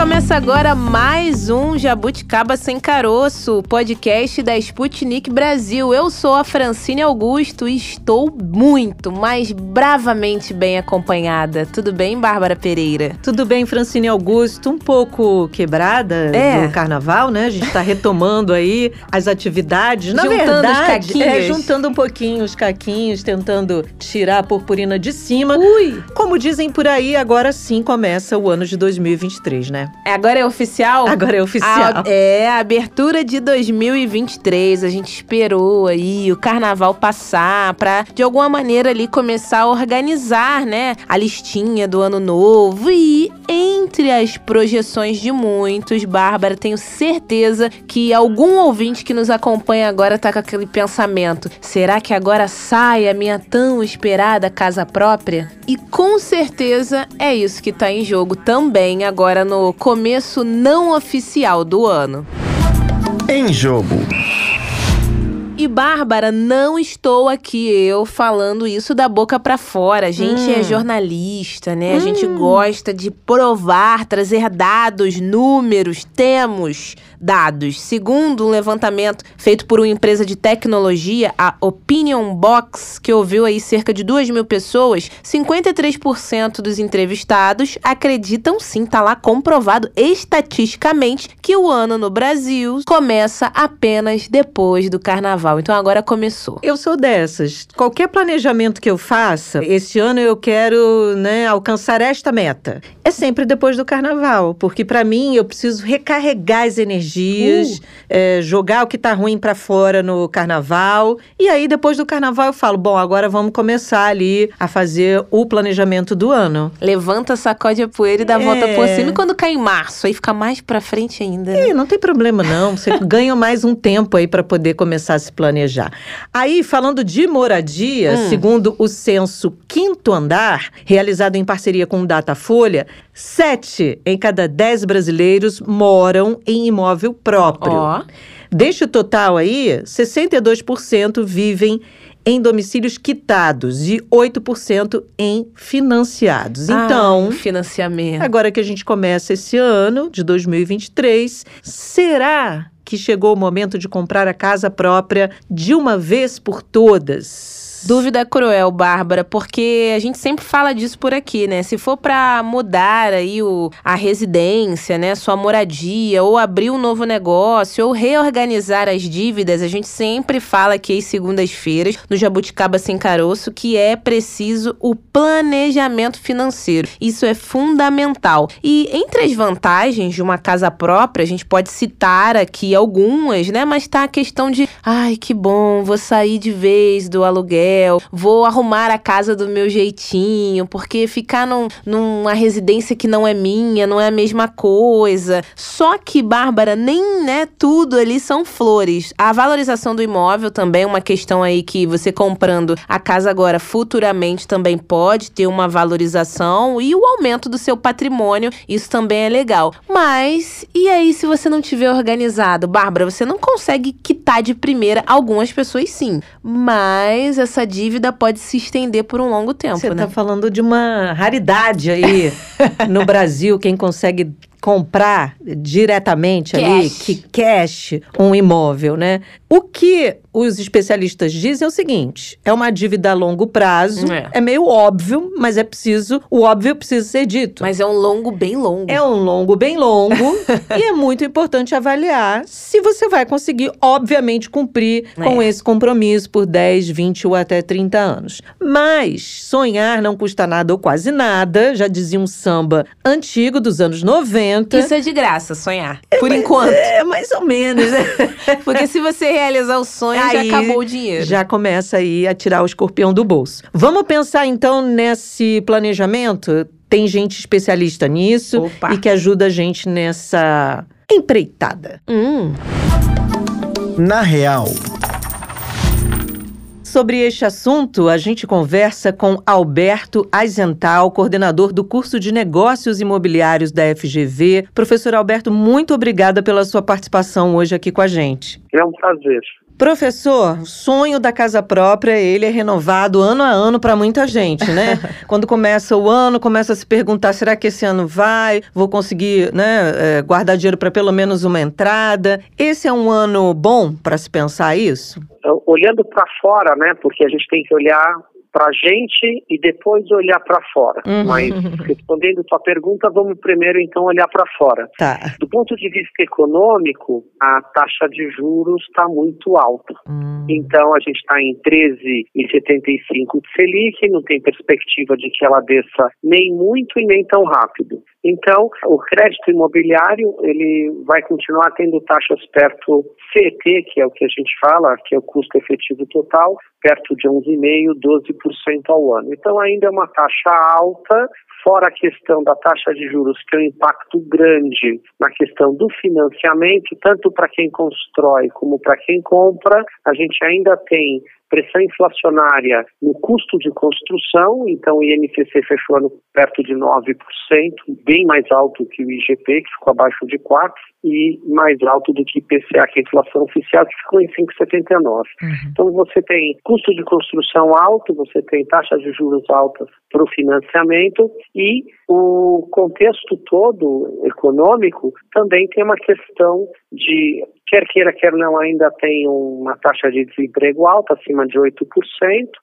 Começa agora mais um Jabuticaba Sem Caroço, podcast da Sputnik Brasil. Eu sou a Francine Augusto e estou muito, mas bravamente bem acompanhada. Tudo bem, Bárbara Pereira? Tudo bem, Francine Augusto. Um pouco quebrada É. do carnaval, né? A gente tá retomando aí as atividades. Na Juntando os verdade, caquinhos. é, juntando um pouquinho os caquinhos, tentando tirar a purpurina de cima. Ui! Como dizem por aí, agora sim começa o ano de 2023, né? Agora é oficial? Agora é oficial. A, é, a abertura de 2023. A gente esperou aí o carnaval passar pra, de alguma maneira, ali começar a organizar, né? A listinha do ano novo. E entre as projeções de muitos, Bárbara, tenho certeza que algum ouvinte que nos acompanha agora tá com aquele pensamento: será que agora sai a minha tão esperada casa própria? E com certeza é isso que tá em jogo também agora no começo não oficial do ano. Em jogo. E Bárbara, não estou aqui eu falando isso da boca pra fora. A gente Hum. é jornalista, né? A gente gosta de provar, trazer dados, números, temos dados. Segundo um levantamento feito por uma empresa de tecnologia, a Opinion Box, que ouviu aí cerca de 2 mil pessoas, 53% dos entrevistados acreditam sim, tá lá comprovado estatisticamente que o ano no Brasil começa apenas depois do carnaval. Então agora começou. Eu sou dessas. Qualquer planejamento que eu faça, esse ano eu quero, né, alcançar esta meta. É sempre depois do carnaval, porque pra mim eu preciso recarregar as energias, é, jogar o que tá ruim pra fora no carnaval. E aí depois do carnaval eu falo, bom, agora vamos começar ali a fazer o planejamento do ano. Levanta, sacode a poeira e dá a volta É. por cima. E quando cai em março, aí fica mais pra frente ainda. né? E não tem problema não, você ganha mais um tempo aí para poder começar a se planejar. Aí, falando de moradia, Hum. segundo o censo Quinto Andar, realizado em parceria com o Datafolha, sete em cada dez brasileiros moram em imóvel próprio. Ó. Deste total aí, 62% vivem em domicílios quitados e 8% em financiados. Então, Ai, financiamento. Agora que a gente começa esse ano de 2023, será que chegou o momento de comprar a casa própria de uma vez por todas? Dúvida cruel, Bárbara, porque a gente sempre fala disso por aqui, né? Se for pra mudar aí o, a residência, né, sua moradia, ou abrir um novo negócio, ou reorganizar as dívidas, a gente sempre fala aqui às segundas-feiras, no Jabuticaba Sem Caroço, que é preciso o planejamento financeiro. Isso é fundamental. E entre as vantagens de uma casa própria, a gente pode citar aqui algumas, né? Mas tá a questão de, ai, que bom, vou sair de vez do aluguel, vou arrumar a casa do meu jeitinho, porque ficar num, numa residência que não é minha, não é a mesma coisa. Só que, Bárbara, nem, né, tudo ali são flores. A valorização do imóvel também é uma questão aí que você comprando a casa agora futuramente também pode ter uma valorização e o aumento do seu patrimônio, isso também é legal. Mas e aí se você não tiver organizado, Bárbara, você não consegue quitar de primeira, algumas pessoas sim, mas essa dívida pode se estender por um longo tempo, Você né? está falando de uma raridade aí no Brasil, quem consegue comprar diretamente ali, Cash. que cash, um imóvel, né? O que os especialistas dizem é o seguinte: é uma dívida a longo prazo, É. é, meio óbvio, mas é preciso, o óbvio precisa ser dito. Mas é um longo bem longo. É um longo bem longo e é muito importante avaliar se você vai conseguir, obviamente, cumprir É. com esse compromisso por 10, 20 ou até 30 anos. Mas sonhar não custa nada ou quase nada, já dizia um samba antigo dos anos 90. Isso é de graça, sonhar. Por enquanto. É, mais ou menos, né? Porque se você realizar o sonho, Aí, já acabou o dinheiro. Já começa aí a tirar o escorpião do bolso. Vamos pensar então nesse planejamento? Tem gente especialista nisso Opa. e que ajuda a gente nessa empreitada. Hum. Na real. Sobre este assunto, a gente conversa com Alberto Aizental, coordenador do curso de Negócios Imobiliários da FGV. Professor Alberto, muito obrigada pela sua participação hoje aqui com a gente. É um prazer. Professor, o sonho da casa própria, ele é renovado ano a ano para muita gente, né? Quando começa o ano, começa a se perguntar, será que esse ano vai? Vou conseguir, né, é, guardar dinheiro para pelo menos uma entrada? Esse é um ano bom para se pensar isso? Olhando para fora, né? Porque a gente tem que olhar para a gente e depois olhar para fora. Uhum. Mas respondendo tua pergunta, vamos primeiro então olhar para fora. Tá. Do ponto de vista econômico, a taxa de juros está muito alta. Uhum. Então a gente está em 13,75 de Selic, não tem perspectiva de que ela desça nem muito e nem tão rápido. Então, o crédito imobiliário ele vai continuar tendo taxas perto CET, que é o que a gente fala, que é o custo efetivo total, perto de 11,5%, 12% ao ano. Então, ainda é uma taxa alta, fora a questão da taxa de juros, que é um impacto grande na questão do financiamento, tanto para quem constrói como para quem compra, a gente ainda tem pressão inflacionária no custo de construção, então o INCC fechou ano perto de 9%, bem mais alto que o IGP, que ficou abaixo de 4%, e mais alto do que o IPCA, que é a inflação oficial, que ficou em 5,79%. Uhum. Então você tem custo de construção alto, você tem taxas de juros altas para o financiamento e o contexto todo econômico também tem uma questão de quer queira, quer não, ainda tem uma taxa de desemprego alta, acima de 8%,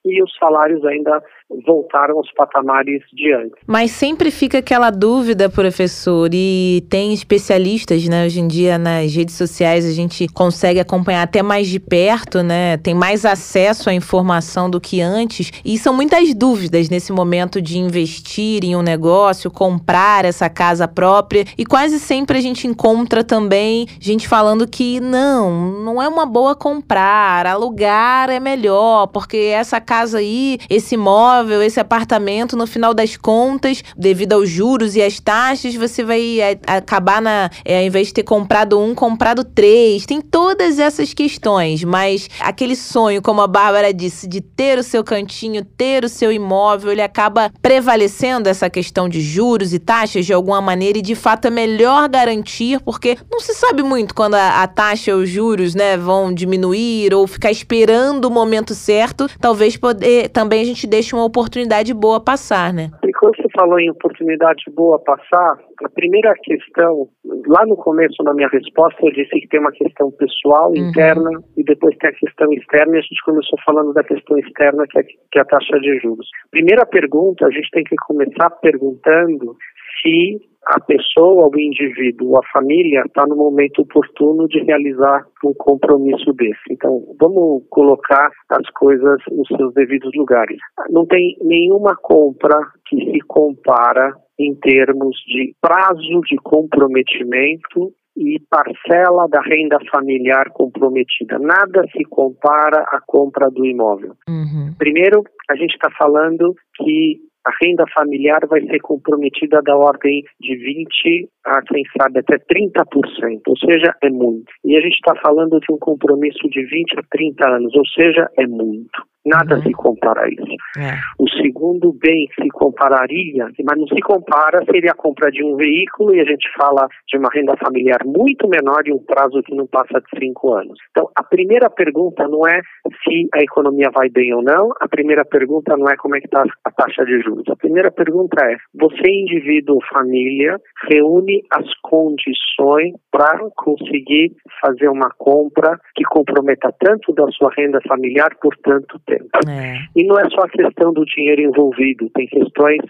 e os salários ainda voltaram aos patamares de antes. Mas sempre fica aquela dúvida, professor, e tem especialistas, né? Hoje em dia nas redes sociais a gente consegue acompanhar até mais de perto, né? Tem mais acesso à informação do que antes, e são muitas dúvidas nesse momento de investir em um negócio, comprar essa casa própria, e quase sempre a gente encontra também gente falando que não, não é uma boa comprar, alugar é melhor, porque essa casa aí, esse imóvel, esse apartamento, no final das contas, devido aos juros e às taxas, você vai é, acabar na, é, ao invés de ter comprado um, comprado três. Tem todas essas questões, mas aquele sonho, como a Bárbara disse, de ter o seu cantinho, ter o seu imóvel, ele acaba prevalecendo essa questão de juros e taxas de alguma maneira e de fato é melhor garantir, porque não se sabe muito quando a, a taxa taxa, os juros, né, vão diminuir ou ficar esperando o momento certo, talvez poder, também a gente deixe uma oportunidade boa passar, né? E quando você falou em oportunidade boa passar, a primeira questão, lá no começo na minha resposta, eu disse que tem uma questão pessoal, uhum. interna, e depois tem a questão externa, e a gente começou falando da questão externa, que é, que é a taxa de juros. Primeira pergunta, a gente tem que começar perguntando se a pessoa, o indivíduo, a família está no momento oportuno de realizar um compromisso desse. Então, vamos colocar as coisas nos seus devidos lugares. Não tem nenhuma compra que se compara em termos de prazo de comprometimento e parcela da renda familiar comprometida. Nada se compara à compra do imóvel. Uhum. Primeiro, a gente está falando que a renda familiar vai ser comprometida da ordem de 20 a, quem sabe, até 30%, ou seja, é muito. E a gente está falando de um compromisso de 20 a 30 anos, ou seja, é muito. Nada uhum. se compara a isso. É. O segundo bem que se compararia, mas não se compara, seria a compra de um veículo e a gente fala de uma renda familiar muito menor e um prazo que não passa de cinco anos. Então, a primeira pergunta não é se a economia vai bem ou não, a primeira pergunta não é como é que está a taxa de juros. A primeira pergunta é, você indivíduo ou família reúne as condições para conseguir fazer uma compra que comprometa tanto da sua renda familiar por É. E não é só a questão do dinheiro envolvido, tem questões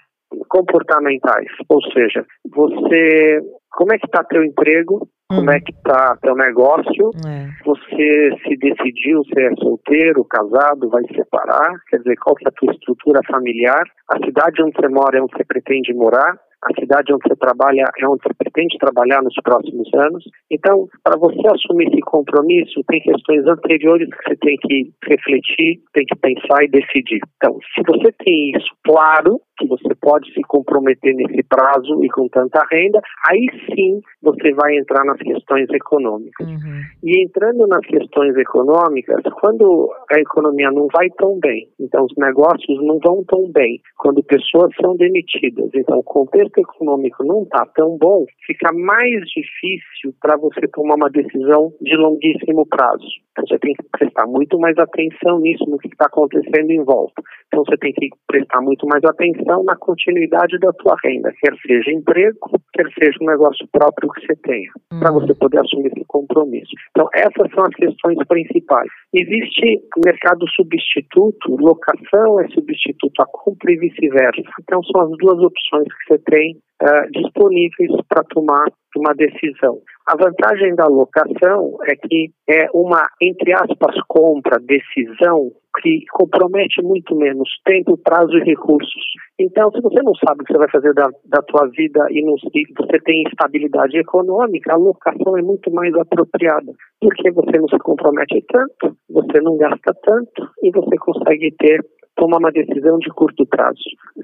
comportamentais, ou seja, você, como é que está teu emprego, como hum. é que está teu negócio, é. você se decidiu se é solteiro, casado, vai separar, quer dizer, qual que é a tua estrutura familiar, a cidade onde você mora é onde você pretende morar, a cidade onde você trabalha é onde você pretende trabalhar nos próximos anos. Então, para você assumir esse compromisso, tem questões anteriores que você tem que refletir, tem que pensar e decidir. Então, se você tem isso claro, que você pode se comprometer nesse prazo e com tanta renda, aí sim você vai entrar nas questões econômicas. Uhum. E entrando nas questões econômicas, quando a economia não vai tão bem, então os negócios não vão tão bem, quando pessoas são demitidas, então o contexto econômico não está tão bom, fica mais difícil para você tomar uma decisão de longuíssimo prazo. Então você tem que prestar muito mais atenção nisso, no que está acontecendo em volta. Então você tem que prestar muito mais atenção na continuidade da tua renda, quer seja emprego, quer seja um negócio próprio que você tenha, uhum. para você poder assumir esse compromisso. Então essas são as questões principais. Existe mercado substituto, locação é substituto a compra e vice-versa. Então são as duas opções que você tem uh, disponíveis para tomar uma decisão. A vantagem da locação é que é uma, entre aspas, compra, decisão que compromete muito menos tempo, prazo e recursos. Então, se você não sabe o que você vai fazer da, da tua vida e, não, e você tem estabilidade econômica, a locação é muito mais apropriada, porque você não se compromete tanto, você não gasta tanto e você consegue ter tomar uma decisão de curto prazo.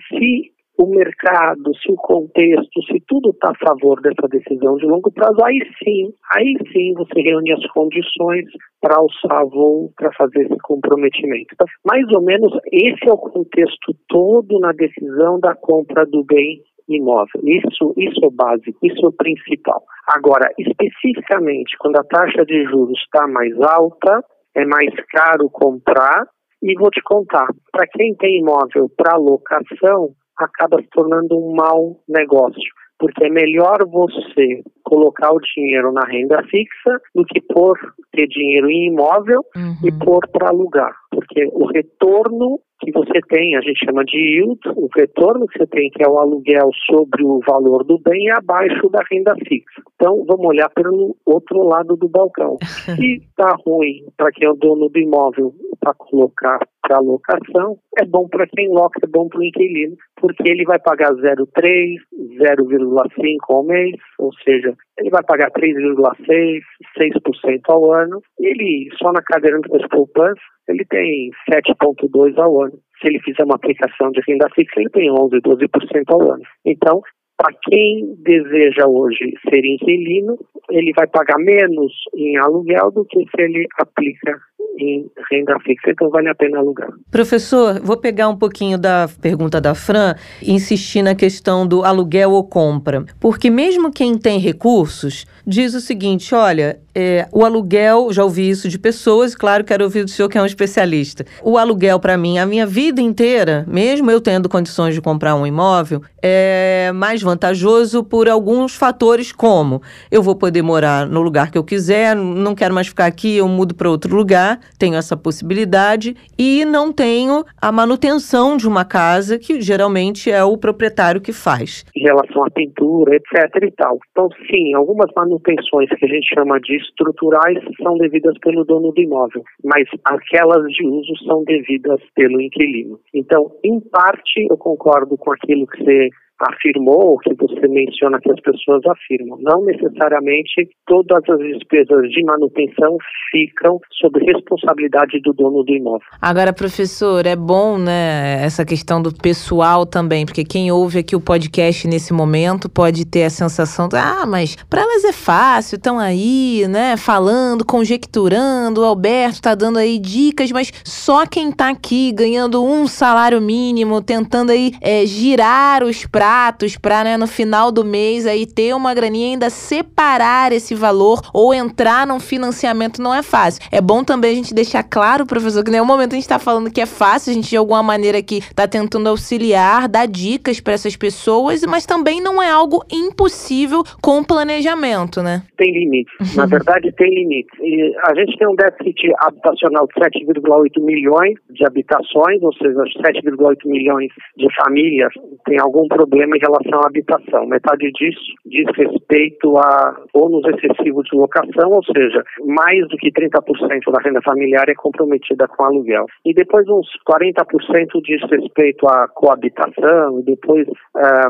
Se o mercado, se o contexto, se tudo está a favor dessa decisão de longo prazo, aí sim, aí sim você reúne as condições para alçar voo, para fazer esse comprometimento. Então, mais ou menos esse é o contexto todo na decisão da compra do bem imóvel. Isso, isso é o básico, isso é o principal. Agora, especificamente, quando a taxa de juros está mais alta, é mais caro comprar. E vou te contar, para quem tem imóvel para locação, acaba se tornando um mau negócio, porque é melhor você colocar o dinheiro na renda fixa do que pôr ter dinheiro em imóvel uhum. e pôr para alugar, porque o retorno que você tem, a gente chama de yield, o retorno que você tem, que é o aluguel sobre o valor do bem, é abaixo da renda fixa. Então, vamos olhar pelo outro lado do balcão. Se está ruim para quem é o dono do imóvel para colocar para locação, é bom para quem loca, é bom para o inquilino, porque ele vai pagar 0,3, 0,5 ao mês, ou seja, ele vai pagar 3,6, 6% ao ano, e ele, só na cadeira das poupanças, ele tem 7,2% ao ano. Se ele fizer uma aplicação de renda fixa, ele tem 11, 12% ao ano. Então, para quem deseja hoje ser inquilino, ele vai pagar menos em aluguel do que se ele aplica em renda fixa, então vale a pena alugar. Professor, vou pegar um pouquinho da pergunta da Fran e insistir na questão do aluguel ou compra. Porque mesmo quem tem recursos diz o seguinte: olha, é, o aluguel, já ouvi isso de pessoas, claro, quero ouvir do senhor que é um especialista. O aluguel, para mim, a minha vida inteira, mesmo eu tendo condições de comprar um imóvel, é mais vantajoso por alguns fatores, como eu vou poder morar no lugar que eu quiser, não quero mais ficar aqui, eu mudo para outro lugar, tenho essa possibilidade, e não tenho a manutenção de uma casa, que geralmente é o proprietário que faz. Em relação à pintura, etc. e tal. Então, sim, algumas manutenções que a gente chama de estruturais são devidas pelo dono do imóvel, mas aquelas de uso são devidas pelo inquilino. Então, em parte, eu concordo com aquilo que você afirmou, que você menciona que as pessoas afirmam. Não necessariamente todas as despesas de manutenção ficam sob responsabilidade do dono do imóvel. Agora, professor, é bom, né, essa questão do pessoal também, porque quem ouve aqui o podcast nesse momento pode ter a sensação de, ah, mas para elas é fácil, estão aí, né, falando, conjecturando, o Alberto tá dando aí dicas, mas só quem tá aqui ganhando um salário mínimo, tentando aí é, girar os pratos para, né, no final do mês aí ter uma graninha ainda separar esse valor ou entrar num financiamento não é fácil. É bom também a gente deixar claro, professor, que em nenhum momento a gente está falando que é fácil, a gente de alguma maneira aqui está tentando auxiliar, dar dicas para essas pessoas, mas também não é algo impossível com planejamento, né? Tem limites. Na verdade, tem limites. E a gente tem um déficit habitacional de 7,8 milhões de habitações, ou seja, 7,8 milhões de famílias têm algum problema problema em relação à habitação. Metade disso diz respeito a ônus excessivo de locação, ou seja, mais do que 30% da renda familiar é comprometida com aluguel. E depois uns 40% diz respeito à coabitação e depois a,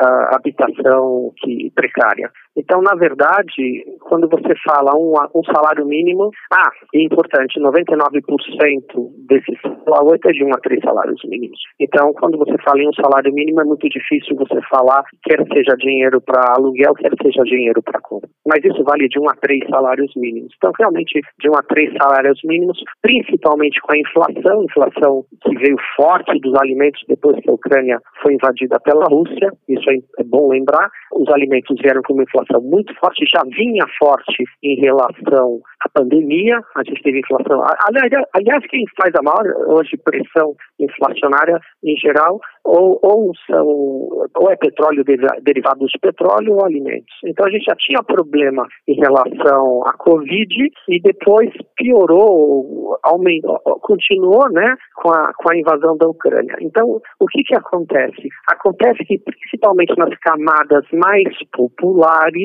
a habitação que, precária. Então, na verdade, quando você fala um, um salário mínimo, ah, é importante, 99% desses 8 é de um a três salários mínimos. Então, quando você fala em um salário mínimo, é muito difícil você falar, quer seja dinheiro para aluguel, quer seja dinheiro para compra. Mas isso vale de um a três salários mínimos. Então, realmente, de um a três salários mínimos, principalmente com a inflação, inflação que veio forte dos alimentos depois que a Ucrânia foi invadida pela Rússia, isso é, é bom lembrar. Os alimentos vieram com uma inflação muito forte, já vinha forte em relação à pandemia, a gente teve inflação. Aliás, aliás quem faz a maior hoje pressão inflacionária em geral, ou, ou, são, ou é petróleo derivado de petróleo ou alimentos. Então a gente já tinha problema em relação à Covid e depois piorou, aumentou, continuou né, com, a, com a invasão da Ucrânia. Então, o que, que acontece? Acontece que, principalmente nas camadas mais populares,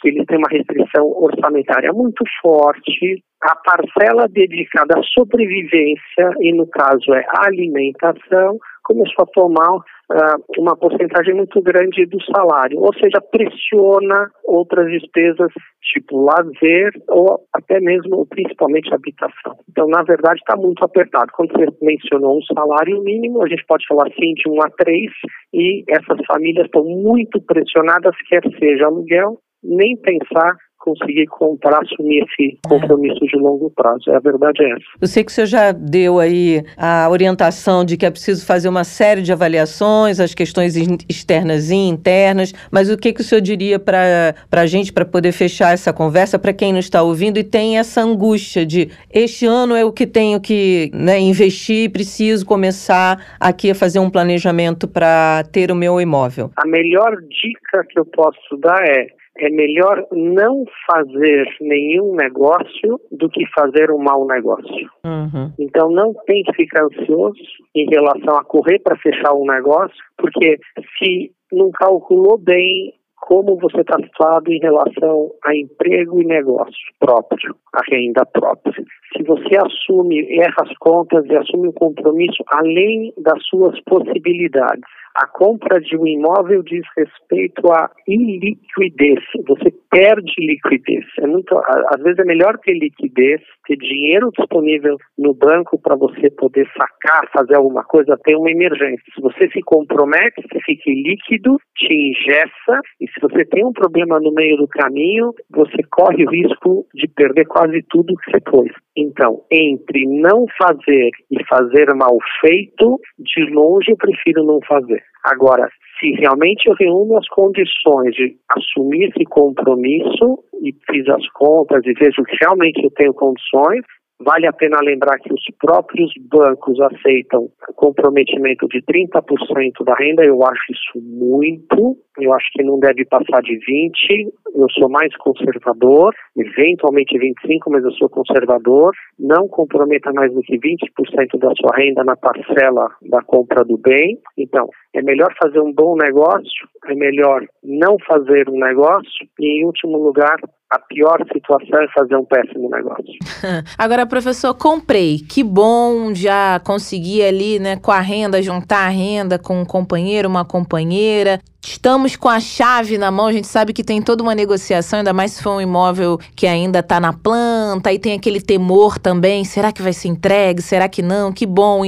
que eles têm uma restrição orçamentária muito forte, a parcela dedicada à sobrevivência, e no caso é alimentação, começou a tomar uh, uma porcentagem muito grande do salário, ou seja, pressiona outras despesas, tipo lazer ou até mesmo, principalmente, habitação. Então, na verdade, está muito apertado. Quando você mencionou um salário mínimo, a gente pode falar assim de 1 a 3, e essas famílias estão muito pressionadas, quer seja aluguel, nem pensar conseguir comprar, assumir esse compromisso de longo prazo. É, a verdade é essa. Eu sei que o senhor já deu aí a orientação de que é preciso fazer uma série de avaliações, as questões externas e internas, mas o que, que o senhor diria para a gente, para poder fechar essa conversa, para quem não está ouvindo e tem essa angústia de este ano é o que tenho que né, investir, preciso começar aqui a fazer um planejamento para ter o meu imóvel? A melhor dica que eu posso dar é é melhor não fazer nenhum negócio do que fazer um mau negócio. Uhum. Então não tem que ficar ansioso em relação a correr para fechar um negócio, porque se não calculou bem como você está situado em relação a emprego e negócio próprio, a renda própria. Se você assume, erra as contas e assume um compromisso além das suas possibilidades, a compra de um imóvel diz respeito à iliquidez. Você perde liquidez. É muito, às vezes é melhor ter liquidez, ter dinheiro disponível no banco para você poder sacar, fazer alguma coisa, ter uma emergência. Se você se compromete, você fica líquido, te ingessa, e se você tem um problema no meio do caminho, você corre o risco de perder quase tudo que você pôs. Então, entre não fazer e fazer mal feito, de longe eu prefiro não fazer. Agora, se realmente eu reúno as condições de assumir esse compromisso e fiz as contas e vejo que realmente eu tenho condições, Vale a pena lembrar que os próprios bancos aceitam comprometimento de 30% da renda, eu acho isso muito, eu acho que não deve passar de 20%, eu sou mais conservador, eventualmente 25%, mas eu sou conservador, não comprometa mais do que 20% da sua renda na parcela da compra do bem, então é melhor fazer um bom negócio, é melhor não fazer um negócio e, em último lugar, a pior situação é fazer um péssimo negócio. Agora, professor, comprei. Que bom, já consegui ali, né, com a renda, juntar a renda com um companheiro, uma companheira. Estamos com a chave na mão, a gente sabe que tem toda uma negociação, ainda mais se for um imóvel que ainda está na planta, e tem aquele temor também: será que vai ser entregue? Será que não? Que bom,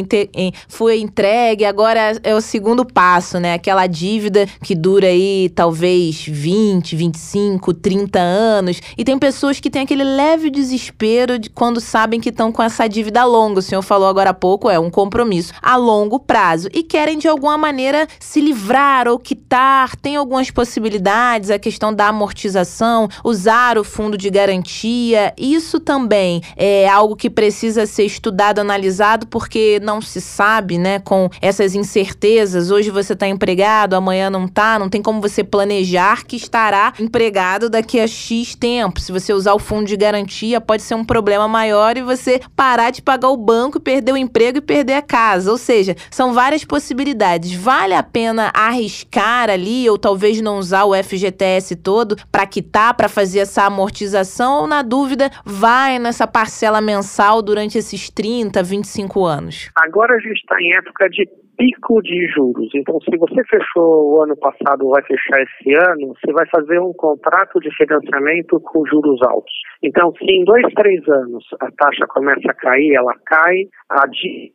foi entregue, agora é o segundo passo, né? Aquela dívida que dura aí talvez 20, 25, 30 anos. E tem pessoas que têm aquele leve desespero de quando sabem que estão com essa dívida longa. O senhor falou agora há pouco, é um compromisso a longo prazo. E querem de alguma maneira se livrar ou quitar tem algumas possibilidades, a questão da amortização, usar o fundo de garantia. Isso também é algo que precisa ser estudado, analisado, porque não se sabe, né, com essas incertezas. Hoje você está empregado, amanhã não está, não tem como você planejar que estará empregado daqui a X tempo. Se você usar o fundo de garantia, pode ser um problema maior e você parar de pagar o banco, perder o emprego e perder a casa. Ou seja, são várias possibilidades. Vale a pena arriscar ali, ou talvez não usar o FGTS todo para quitar, para fazer essa amortização, ou na dúvida, vai nessa parcela mensal durante esses 30, 25 anos? Agora a gente está em época de pico de juros. Então, se você fechou o ano passado ou vai fechar esse ano, você vai fazer um contrato de financiamento com juros altos. Então, se em dois, três anos a taxa começa a cair, ela cai,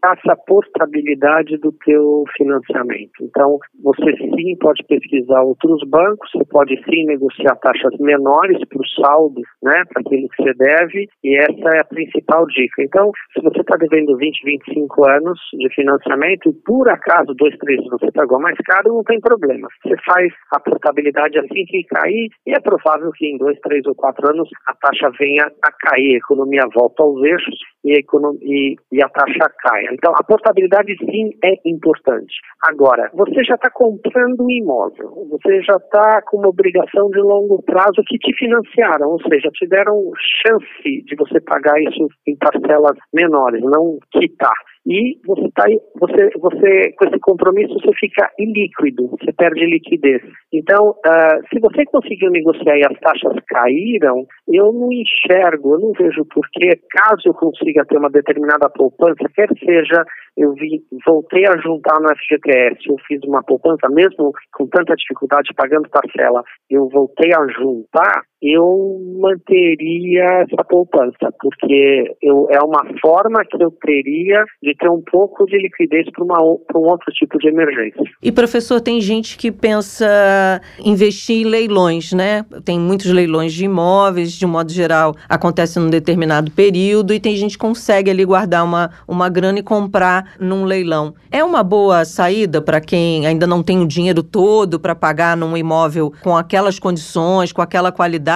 passa a portabilidade do teu financiamento. Então, você sim pode pesquisar outros bancos, você pode sim negociar taxas menores para o saldo, né, para aquilo que você deve, e essa é a principal dica. Então, se você está devendo 20, 25 anos de financiamento e por acaso, dois, três, você pagou mais caro, não tem problema. Você faz a portabilidade assim que cair e é provável que em dois, três ou quatro anos a taxa venha a cair, a economia volta aos eixos e a, economia, e a taxa caia. Então, a portabilidade sim é importante. Agora, você já está comprando um imóvel, você já está com uma obrigação de longo prazo que te financiaram, ou seja, te deram chance de você pagar isso em parcelas menores, não quitar e você tá você você com esse compromisso você fica ilíquido, você perde liquidez. Então, uh, se você conseguiu negociar e as taxas caíram, eu não enxergo, eu não vejo porquê, caso eu consiga ter uma determinada poupança, quer seja eu vi, voltei a juntar no FGTS, eu fiz uma poupança, mesmo com tanta dificuldade pagando parcela, eu voltei a juntar, eu manteria essa poupança, porque eu, é uma forma que eu teria de ter um pouco de liquidez para um outro tipo de emergência. E professor, tem gente que pensa investir em leilões, né? Tem muitos leilões de imóveis, de um modo geral, acontece num determinado período, e tem gente que consegue ali guardar uma, uma grana e comprar num leilão. É uma boa saída para quem ainda não tem o dinheiro todo para pagar num imóvel com aquelas condições, com aquela qualidade,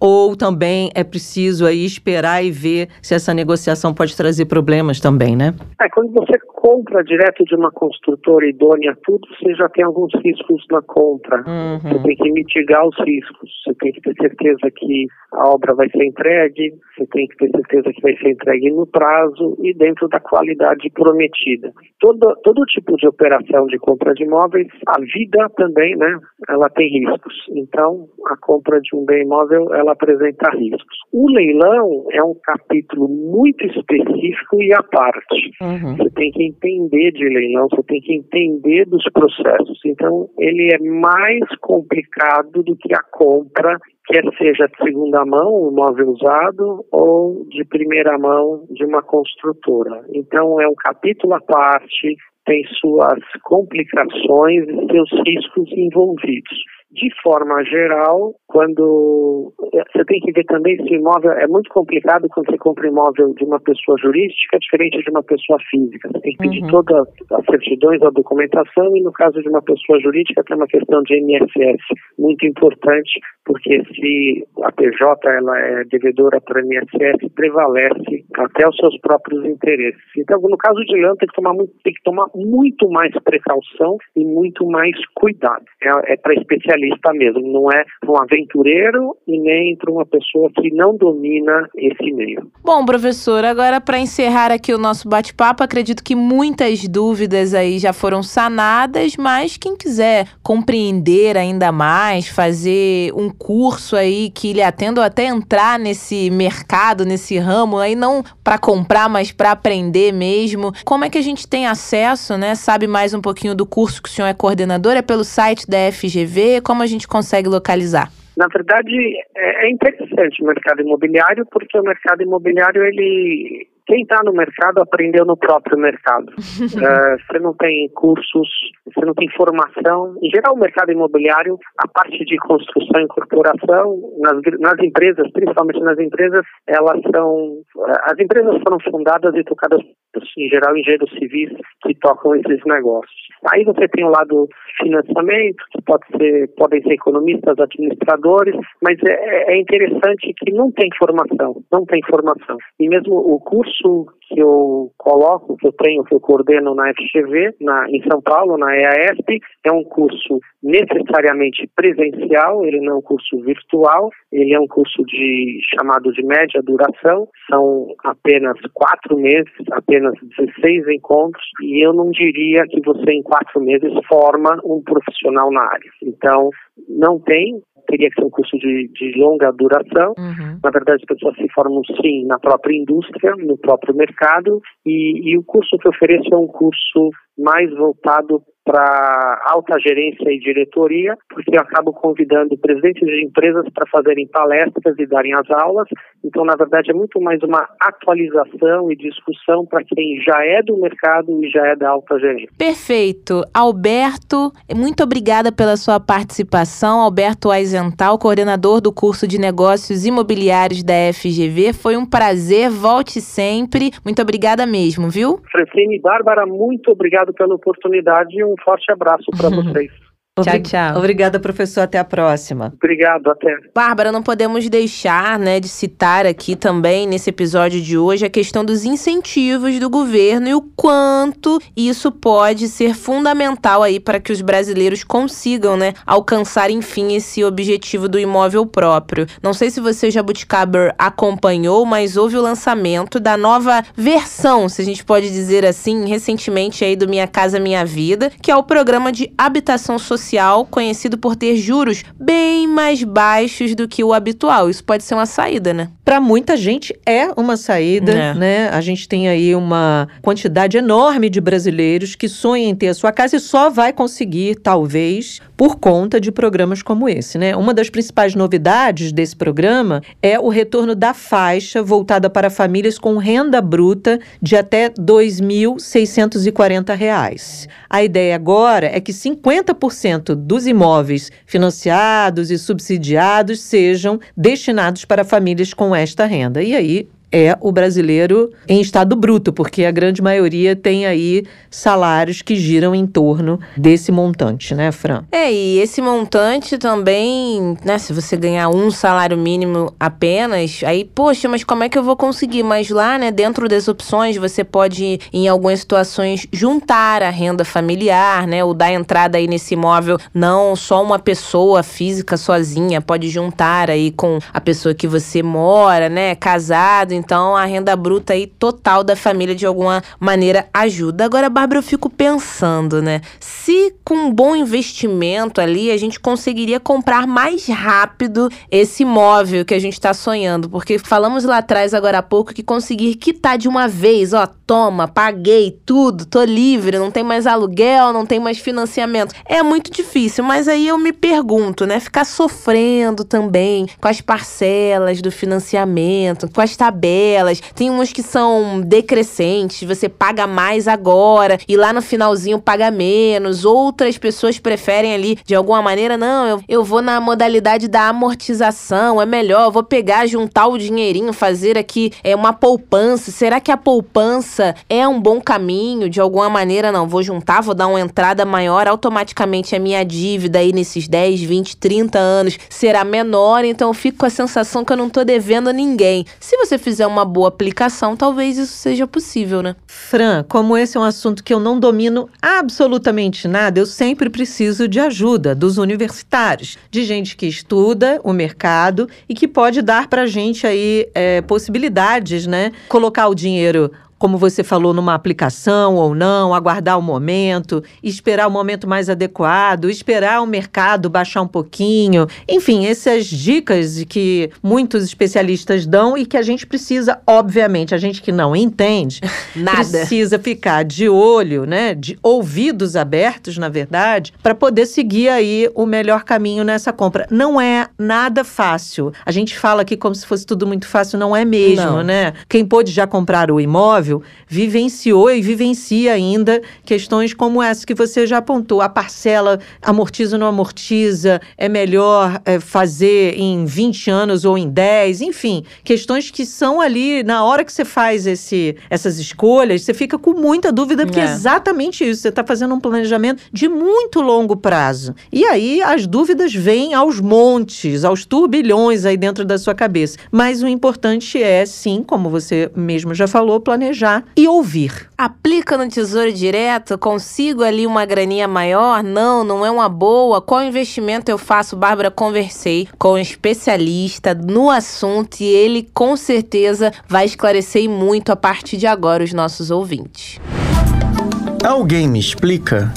ou também é preciso aí esperar e ver se essa negociação pode trazer problemas também, né? É, quando você compra direto de uma construtora idônea, tudo, você já tem alguns riscos na compra. Uhum. Você tem que mitigar os riscos. Você tem que ter certeza que a obra vai ser entregue, você tem que ter certeza que vai ser entregue no prazo e dentro da qualidade prometida. Todo, todo tipo de operação de compra de imóveis, a vida também, né, ela tem riscos. Então, a compra de um bem imóvel, ela apresenta riscos. O leilão é um capítulo muito específico e à parte. Uhum. Você tem que entender de leilão, você tem que entender dos processos. Então, ele é mais complicado do que a compra, quer seja de segunda mão, um imóvel usado, ou de primeira mão de uma construtora. Então, é um capítulo à parte, tem suas complicações e seus riscos envolvidos. De forma geral, quando você tem que ver também se o imóvel é muito complicado quando você compra imóvel de uma pessoa jurídica diferente de uma pessoa física. Você tem que pedir uhum. todas as certidões, a documentação e no caso de uma pessoa jurídica tem uma questão de INSS muito importante porque se a PJ ela é devedora para o INSS prevalece até os seus próprios interesses. Então no caso de leão tem que tomar muito, tem que tomar muito mais precaução e muito mais cuidado. É, é para especialista mesmo, não é um aventureiro e nem para uma pessoa que não domina esse meio. Bom, professor, agora para encerrar aqui o nosso bate-papo, acredito que muitas dúvidas aí já foram sanadas, mas quem quiser compreender ainda mais, fazer um curso aí que lhe atenda ou até entrar nesse mercado, nesse ramo aí não para comprar, mas para aprender mesmo. Como é que a gente tem acesso, né? Sabe mais um pouquinho do curso que o senhor é coordenador? É pelo site da FGV? Como a gente consegue localizar? Na verdade, é, é interessante o mercado imobiliário, porque o mercado imobiliário, ele quem está no mercado aprendeu no próprio mercado. uh, você não tem cursos, você não tem formação. Em geral, o mercado imobiliário, a parte de construção e incorporação, nas, nas empresas, principalmente nas empresas, elas são. As empresas foram fundadas e tocadas, em geral, engenheiros civis que tocam esses negócios. Aí você tem o lado financiamento, que pode ser, podem ser economistas, administradores, mas é, é interessante que não tem formação, não tem formação. E mesmo o curso que eu coloco, que eu tenho, que eu coordeno na FGV, na, em São Paulo, na EASP, é um curso necessariamente presencial, ele não é um curso virtual, ele é um curso de chamado de média duração, são apenas quatro meses, apenas 16 encontros, e eu não diria que você em quatro meses forma um profissional na área. Então, não tem teria que ser um curso de, de longa duração. Uhum. Na verdade, as pessoas se formam sim na própria indústria, no próprio mercado, e, e o curso que eu ofereço é um curso mais voltado para alta gerência e diretoria, porque eu acabo convidando presidentes de empresas para fazerem palestras e darem as aulas. Então, na verdade, é muito mais uma atualização e discussão para quem já é do mercado e já é da alta gerência. Perfeito. Alberto, muito obrigada pela sua participação. Alberto Aizental, coordenador do curso de negócios imobiliários da FGV. Foi um prazer. Volte sempre. Muito obrigada mesmo, viu? Francine e Bárbara, muito obrigado pela oportunidade um forte abraço para vocês. Tchau, tchau. Obrigada, professor. Até a próxima. Obrigado, até. Bárbara, não podemos deixar, né, de citar aqui também nesse episódio de hoje a questão dos incentivos do governo e o quanto isso pode ser fundamental aí para que os brasileiros consigam, né, alcançar enfim esse objetivo do imóvel próprio. Não sei se você Jabuticaber acompanhou, mas houve o lançamento da nova versão, se a gente pode dizer assim, recentemente aí do Minha Casa Minha Vida, que é o programa de habitação social social conhecido por ter juros bem mais baixos do que o habitual. Isso pode ser uma saída, né? Para muita gente é uma saída, é. né? A gente tem aí uma quantidade enorme de brasileiros que sonham em ter a sua casa e só vai conseguir, talvez, por conta de programas como esse, né? Uma das principais novidades desse programa é o retorno da faixa voltada para famílias com renda bruta de até R$ 2.640. A ideia agora é que 50% dos imóveis financiados e subsidiados sejam destinados para famílias com esta renda. E aí é o brasileiro em estado bruto, porque a grande maioria tem aí salários que giram em torno desse montante, né, Fran? É, e esse montante também, né, se você ganhar um salário mínimo apenas, aí, poxa, mas como é que eu vou conseguir? Mas lá, né, dentro das opções, você pode, em algumas situações, juntar a renda familiar, né, ou dar entrada aí nesse imóvel, não só uma pessoa física sozinha, pode juntar aí com a pessoa que você mora, né, casado, então, a renda bruta aí total da família de alguma maneira ajuda. Agora, Bárbara, eu fico pensando, né? Se com um bom investimento ali a gente conseguiria comprar mais rápido esse imóvel que a gente está sonhando, porque falamos lá atrás, agora há pouco, que conseguir quitar de uma vez, ó, toma, paguei tudo, tô livre, não tem mais aluguel, não tem mais financiamento. É muito difícil, mas aí eu me pergunto, né? Ficar sofrendo também com as parcelas do financiamento, com as tabelas tabelas, tem umas que são decrescentes, você paga mais agora e lá no finalzinho paga menos. Outras pessoas preferem ali, de alguma maneira, não, eu, eu vou na modalidade da amortização, é melhor, vou pegar, juntar o dinheirinho, fazer aqui é uma poupança. Será que a poupança é um bom caminho? De alguma maneira, não, vou juntar, vou dar uma entrada maior, automaticamente a minha dívida aí nesses 10, 20, 30 anos será menor, então eu fico com a sensação que eu não tô devendo a ninguém. Se você fizer fizer uma boa aplicação, talvez isso seja possível, né? Fran, como esse é um assunto que eu não domino absolutamente nada, eu sempre preciso de ajuda dos universitários, de gente que estuda o mercado e que pode dar para gente aí é, possibilidades, né? Colocar o dinheiro como você falou, numa aplicação ou não, aguardar o momento, esperar o momento mais adequado, esperar o mercado baixar um pouquinho. Enfim, essas dicas que muitos especialistas dão e que a gente precisa, obviamente, a gente que não entende, Nada. precisa ficar de olho, né, de ouvidos abertos, na verdade, para poder seguir aí o melhor caminho nessa compra. Não é nada fácil. A gente fala aqui como se fosse tudo muito fácil, não é mesmo, não. né? Quem pôde já comprar o imóvel vivenciou e vivencia ainda questões como essa que você já apontou. A parcela amortiza ou não amortiza, é melhor é, fazer em 20 anos ou em 10, enfim, questões que são ali, na hora que você faz esse, essas escolhas, você fica com muita dúvida, porque é, é exatamente isso. Você está fazendo um planejamento de muito longo prazo. E aí as dúvidas vêm aos montes, aos turbilhões aí dentro da sua cabeça. Mas o importante é, sim, como você mesmo já falou, planejar planejar e ouvir. Aplica no Tesouro Direto? Consigo ali uma graninha maior? Não, não é uma boa. Qual investimento eu faço? Bárbara, conversei com um especialista no assunto e ele com certeza vai esclarecer muito a partir de agora os nossos ouvintes. Alguém me explica?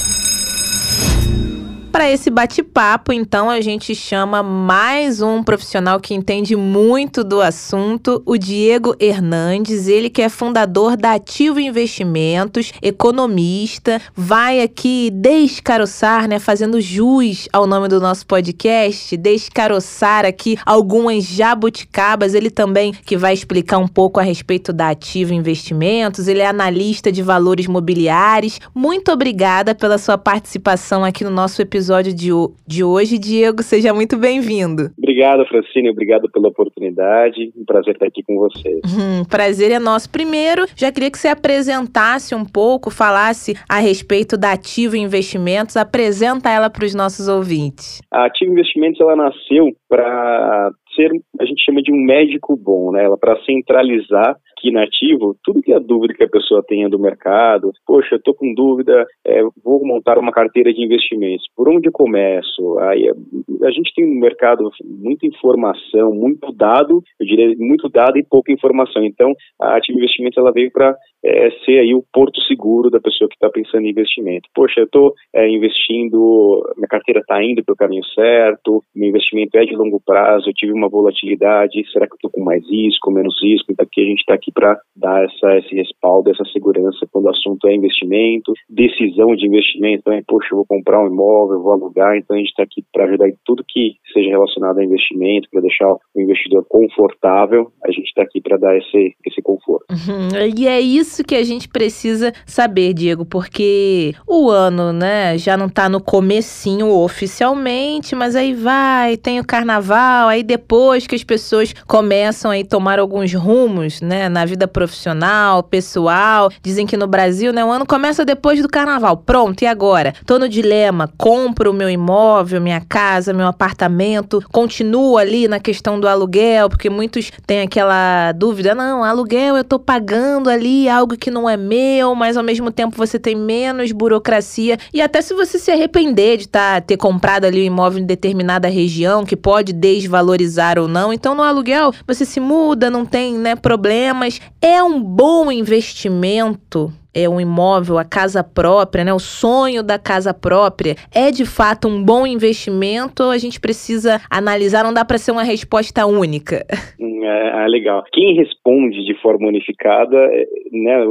Para esse bate-papo, então, a gente chama mais um profissional que entende muito do assunto, o Diego Hernandes, ele que é fundador da Ativo Investimentos, economista, vai aqui descaroçar, né, fazendo jus ao nome do nosso podcast, descaroçar aqui algumas jabuticabas, ele também que vai explicar um pouco a respeito da Ativo Investimentos, ele é analista de valores mobiliários. Muito obrigada pela sua participação aqui no nosso episódio de, de hoje. Diego, seja muito bem-vindo. Obrigado, Francine. Obrigado pela oportunidade. Um prazer estar aqui com vocês. Hum, prazer é nosso. Primeiro, já queria que você apresentasse um pouco, falasse a respeito da Ativo Investimentos. Apresenta ela para os nossos ouvintes. A Ativo Investimentos ela nasceu para ser, a gente chama de um médico bom, né? Para centralizar aqui na Ativo tudo que é dúvida que a pessoa tenha do mercado. Poxa, estou com dúvida, é, vou montar uma carteira de investimentos. Por onde começo? Aí a gente tem no mercado muita informação, muito dado, eu diria muito dado e pouca informação. Então, a Ativo Investimentos ela veio para é, ser aí o porto seguro da pessoa que está pensando em investimento. Poxa, eu estou é, investindo, minha carteira está indo para o caminho certo, meu investimento é de longo prazo, eu tive uma volatilidade, será que eu estou com mais risco, menos risco? Então aqui a gente está aqui para dar essa, esse respaldo, essa segurança quando o assunto é investimento, decisão de investimento, então é, poxa, eu vou comprar um imóvel, vou alugar, então a gente está aqui para ajudar em tudo que seja relacionado a investimento, para deixar o investidor confortável, a gente está aqui para dar esse, esse conforto. Uhum. E é isso que a gente precisa saber, Diego, porque o ano, né, já não está no comecinho oficialmente, mas aí vai, tem o carnaval, aí depois que as pessoas começam a tomar alguns rumos, né, na vida profissional, pessoal, dizem que no Brasil, né, o ano começa depois do carnaval. Pronto, e agora? Tô no dilema, compro o meu imóvel, minha casa, meu apartamento, continuo ali na questão do aluguel, porque muitos têm aquela dúvida, não, aluguel eu tô pagando ali algo que não é meu, mas ao mesmo tempo você tem menos burocracia. E até se você se arrepender de tá, ter comprado ali um imóvel em determinada região que pode desvalorizar ou não, então no aluguel você se muda, não tem, né, problemas, é um bom investimento é um imóvel, a casa própria, né? O sonho da casa própria é de fato um bom investimento ou a gente precisa analisar? Não dá para ser uma resposta única. Hum, é, é, legal. Quem responde de forma unificada, é, né,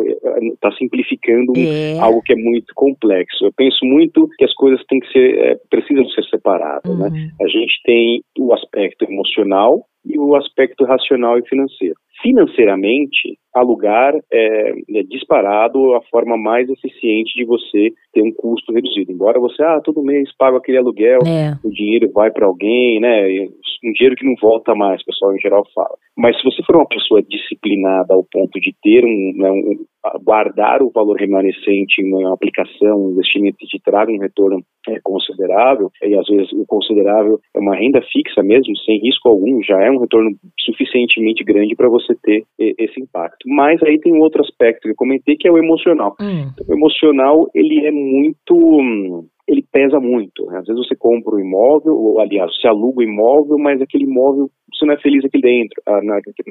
está simplificando é. algo que é muito complexo. Eu penso muito que as coisas têm que ser, é, precisam ser separadas, né? uhum. né? A gente tem o aspecto emocional e o aspecto racional e financeiro. Financeiramente, alugar é, é, disparado a forma mais eficiente de você ter um custo reduzido. Embora você, ah, todo mês pago aquele aluguel, é. o dinheiro vai para alguém, né? Um dinheiro que não volta mais, o pessoal em geral fala. Mas se você for uma pessoa disciplinada ao ponto de ter um, né, um guardar o valor remanescente em uma aplicação, um investimento que te traga um retorno é, considerável, e às vezes o considerável é uma renda fixa mesmo, sem risco algum, já é um retorno suficientemente grande para você ter esse impacto. Mas aí tem um outro aspecto que eu comentei que é o emocional. Hum. O emocional, ele é muito ele pesa muito. Né? Às vezes você compra um imóvel, ou aliás, você aluga o um imóvel, mas aquele imóvel você não é feliz aqui dentro, ah,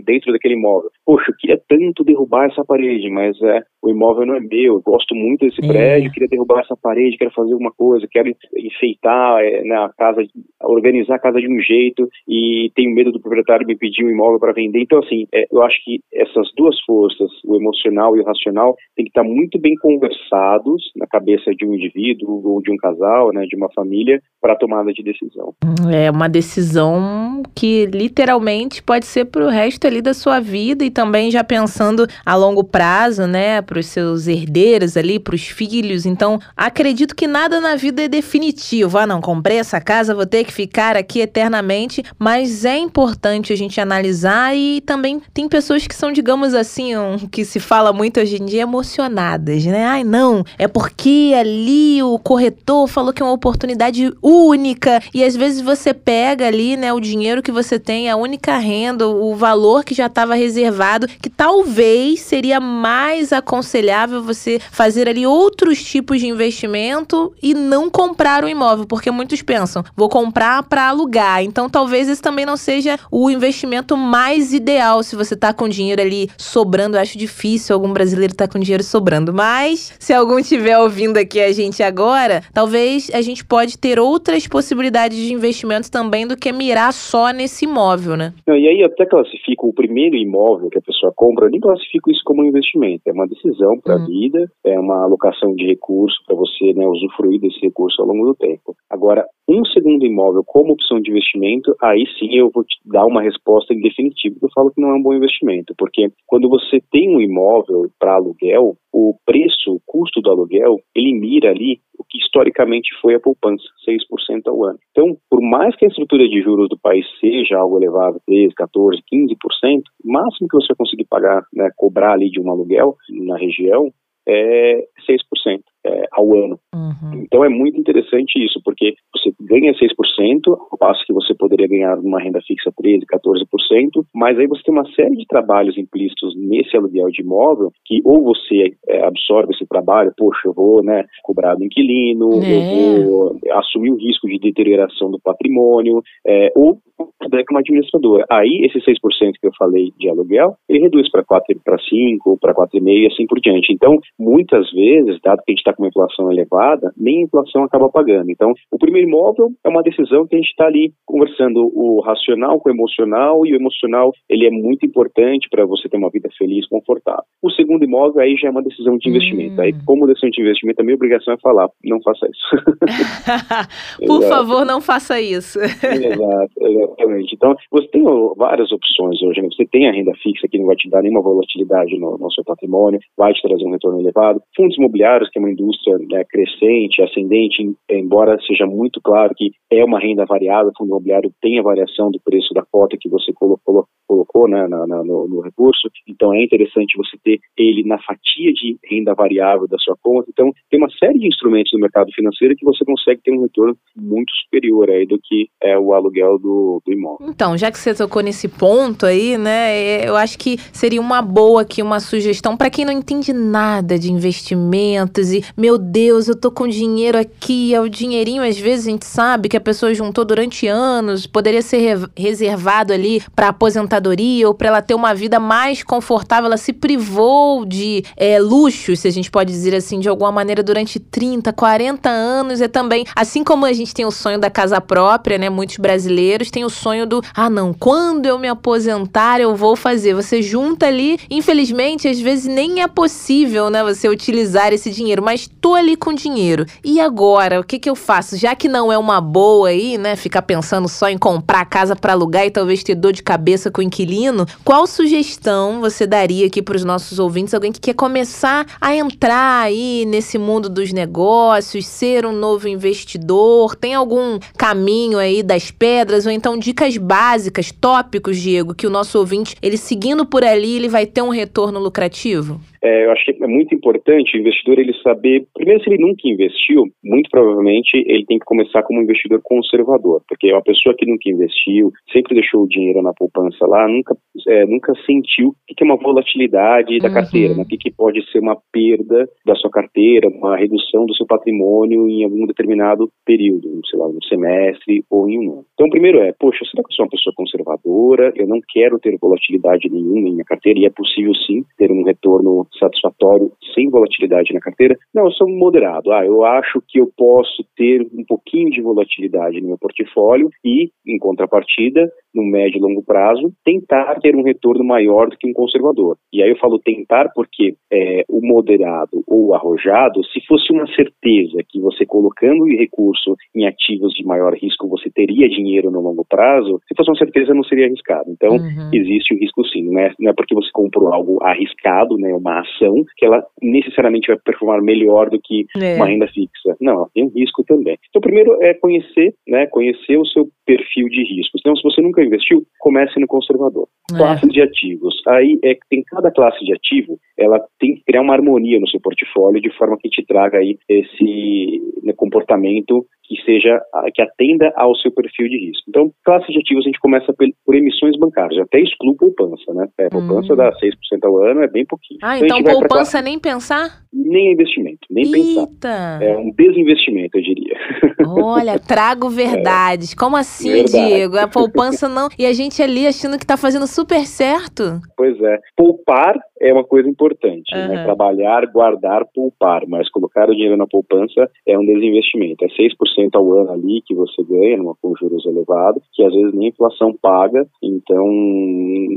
dentro daquele imóvel. Poxa, eu queria tanto derrubar essa parede, mas é, o imóvel não é meu, eu gosto muito desse é. prédio, queria derrubar essa parede, quero fazer alguma coisa, quero enfeitar é, né, a casa, organizar a casa de um jeito e tenho medo do proprietário me pedir um imóvel para vender. Então, assim, é, eu acho que essas duas forças, o emocional e o racional, tem que estar muito bem conversados na cabeça de um indivíduo ou de um casal, né, de uma família, para a tomada de decisão. É uma decisão que literalmente pode ser para o resto ali da sua vida e também já pensando a longo prazo, né, para os seus herdeiros ali, para os filhos. Então, acredito que nada na vida é definitivo. Ah, não, comprei essa casa, vou ter que ficar aqui eternamente, mas é importante a gente analisar e também tem pessoas que são, digamos assim, um, que se fala muito hoje em dia, emocionadas, né? Ai, não, é porque ali o corretor falou que é uma oportunidade única e às vezes você pega ali, né, o dinheiro que você tem, a única renda, o valor que já estava reservado, que talvez seria mais aconselhável você fazer ali outros tipos de investimento e não comprar o imóvel, porque muitos pensam, vou comprar para alugar. Então talvez esse também não seja o investimento mais ideal se você tá com dinheiro ali sobrando. Eu acho difícil algum brasileiro tá com dinheiro sobrando, mas se algum estiver ouvindo aqui a gente agora, talvez a gente pode ter outras possibilidades de investimentos também do que mirar só nesse imóvel, né? E aí até classifico o primeiro imóvel que a pessoa compra, eu nem classifico isso como um investimento, é uma decisão para a hum. vida, é uma alocação de recurso para você né, usufruir desse recurso ao longo do tempo. Agora, um segundo imóvel como opção de investimento, aí sim eu vou te dar uma resposta em definitivo. Eu falo que não é um bom investimento, porque quando você tem um imóvel para aluguel, o preço, o custo do aluguel, ele mira ali que historicamente foi a poupança, 6% ao ano. Então, por mais que a estrutura de juros do país seja algo elevado, 13, 14, 15%, o máximo que você conseguir pagar, né, cobrar ali de um aluguel na região é 6% é, ao ano. Uhum. Então é muito interessante isso, porque você ganha 6%, ao passo que você poderia ganhar uma renda fixa 13%, 14%, mas aí você tem uma série de trabalhos implícitos nesse aluguel de imóvel que ou você é, absorve esse trabalho, poxa, eu vou né, cobrar do inquilino, é. eu vou assumir o risco de deterioração do patrimônio, é, ou é uma administradora. Aí, esse 6% que eu falei de aluguel, ele reduz para 4, para 5, para 4,5 e assim por diante. Então, muitas vezes, dado que a gente está com uma inflação elevada, nem a inflação acaba pagando. Então, o primeiro imóvel é uma decisão que a gente está ali conversando o racional com o emocional, e o emocional, ele é muito importante para você ter uma vida feliz, confortável. O segundo imóvel, aí já é uma decisão de investimento. Hum. Aí, como decisão de investimento, a minha obrigação é falar, não faça isso. Por favor, não faça isso. exato, exatamente. Então, você tem várias opções hoje. Né? Você tem a renda fixa que não vai te dar nenhuma volatilidade no, no seu patrimônio, vai te trazer um retorno elevado. Fundos imobiliários, que é uma indústria né, crescente, ascendente, embora seja muito claro que é uma renda variável, o fundo imobiliário tem a variação do preço da cota que você colocou, colocou né, na, na, no, no, recurso, então é interessante você ter ele na fatia de renda variável da sua conta. Então, tem uma série de instrumentos no mercado financeiro que você consegue ter um retorno muito superior aí do que é o aluguel do, do imóvel. Então, já que você tocou nesse ponto aí, né, eu acho que seria uma boa aqui, uma sugestão para quem não entende nada de investimentos e, meu Deus, eu tô com dinheiro aqui, é o dinheirinho, às vezes a gente sabe que a pessoa juntou durante anos, poderia ser reservado ali para aposentadoria ou para ela ter uma vida mais confortável, ela se privou de é, luxo, se a gente pode dizer assim, de alguma maneira durante 30, 40 anos, é também, assim como a gente tem o sonho da casa própria, né, muitos brasileiros têm o sonho do, ah não, quando eu me aposentar eu vou fazer, você junta ali, infelizmente às vezes nem é possível, né, você utilizar esse dinheiro, mas tô ali com dinheiro, e agora, o que que eu faço? Já que não é uma boa aí, né, ficar pensando só em comprar casa para alugar e talvez ter dor de cabeça com o inquilino, qual sugestão você daria aqui para os nossos ouvintes, alguém que quer começar a entrar aí nesse mundo dos negócios, ser um novo investidor, tem algum caminho aí das pedras ou então dicas básicas, tópicos, Diego, que o nosso ouvinte, ele seguindo por ali, ele vai ter um retorno lucrativo? É, eu acho que é muito importante o investidor ele saber, primeiro, se ele nunca investiu, muito provavelmente ele tem que começar como um investidor conservador, porque uma pessoa que nunca investiu, sempre deixou o dinheiro na poupança lá, nunca, é, nunca sentiu o que é uma volatilidade da uhum. carteira, né? o que pode ser uma perda da sua carteira, uma redução do seu patrimônio em algum determinado período, sei lá, um semestre ou em um ano. Então, primeiro é, poxa, será que eu sou uma pessoa conservadora? Eu não quero ter volatilidade nenhuma em minha carteira e é possível sim ter um retorno satisfatório sem volatilidade na carteira? Não, eu sou moderado. Ah, eu acho que eu posso ter um pouquinho de volatilidade no meu portfólio e, em contrapartida, no médio e longo prazo, tentar ter um retorno maior do que um conservador. E aí eu falo tentar porque é, o moderado ou o arrojado, se fosse uma certeza que você colocando o recurso em ativos de maior risco, você teria dinheiro no longo prazo, se fosse uma certeza, não seria arriscado. Então, uhum. existe o risco sim. Não é, não é porque você comprou algo arriscado, né, uma ação, que ela necessariamente vai performar melhor do que é. uma renda fixa. Não, tem um risco também. Então, primeiro é conhecer, né, conhecer o seu perfil de riscos. Então, se você nunca investiu, comece no conservador. É. Classes de ativos. Aí é que tem cada classe de ativo ela tem que criar uma harmonia no seu portfólio de forma que te traga aí esse né, comportamento que seja que atenda ao seu perfil de risco. Então, classe de ativos a gente começa por, emissões bancárias, até exclui poupança, né? É, poupança hum. dá 6% ao ano, é bem pouquinho. Ah, então, então poupança nem pensar? Nem investimento, nem Eita. pensar. É um desinvestimento, eu diria. Olha, trago verdades. É. Como assim, Verdade. Diego? A poupança não. E a gente ali achando que está fazendo super certo. Pois é. Poupar é uma coisa importante, uhum. né? Trabalhar, guardar, poupar, mas colocar o dinheiro na poupança é um desinvestimento. É 6% ao ano ali que você ganha, numa, com juros elevados, que às vezes nem a inflação paga, então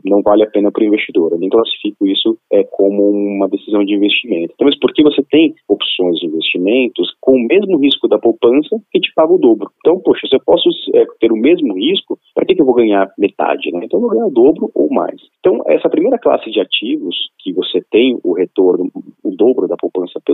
não vale a pena para o investidor. Eu nem classifico isso é, como uma decisão de investimento. Então, mas porque você tem opções de investimentos com o mesmo risco da poupança que te paga o dobro. Então, poxa, se eu posso é, ter o mesmo risco, para que, que eu vou ganhar metade? Né? Então, eu vou ganhar o dobro ou mais. Então, essa primeira classe de ativos que você tem o retorno, o dobro da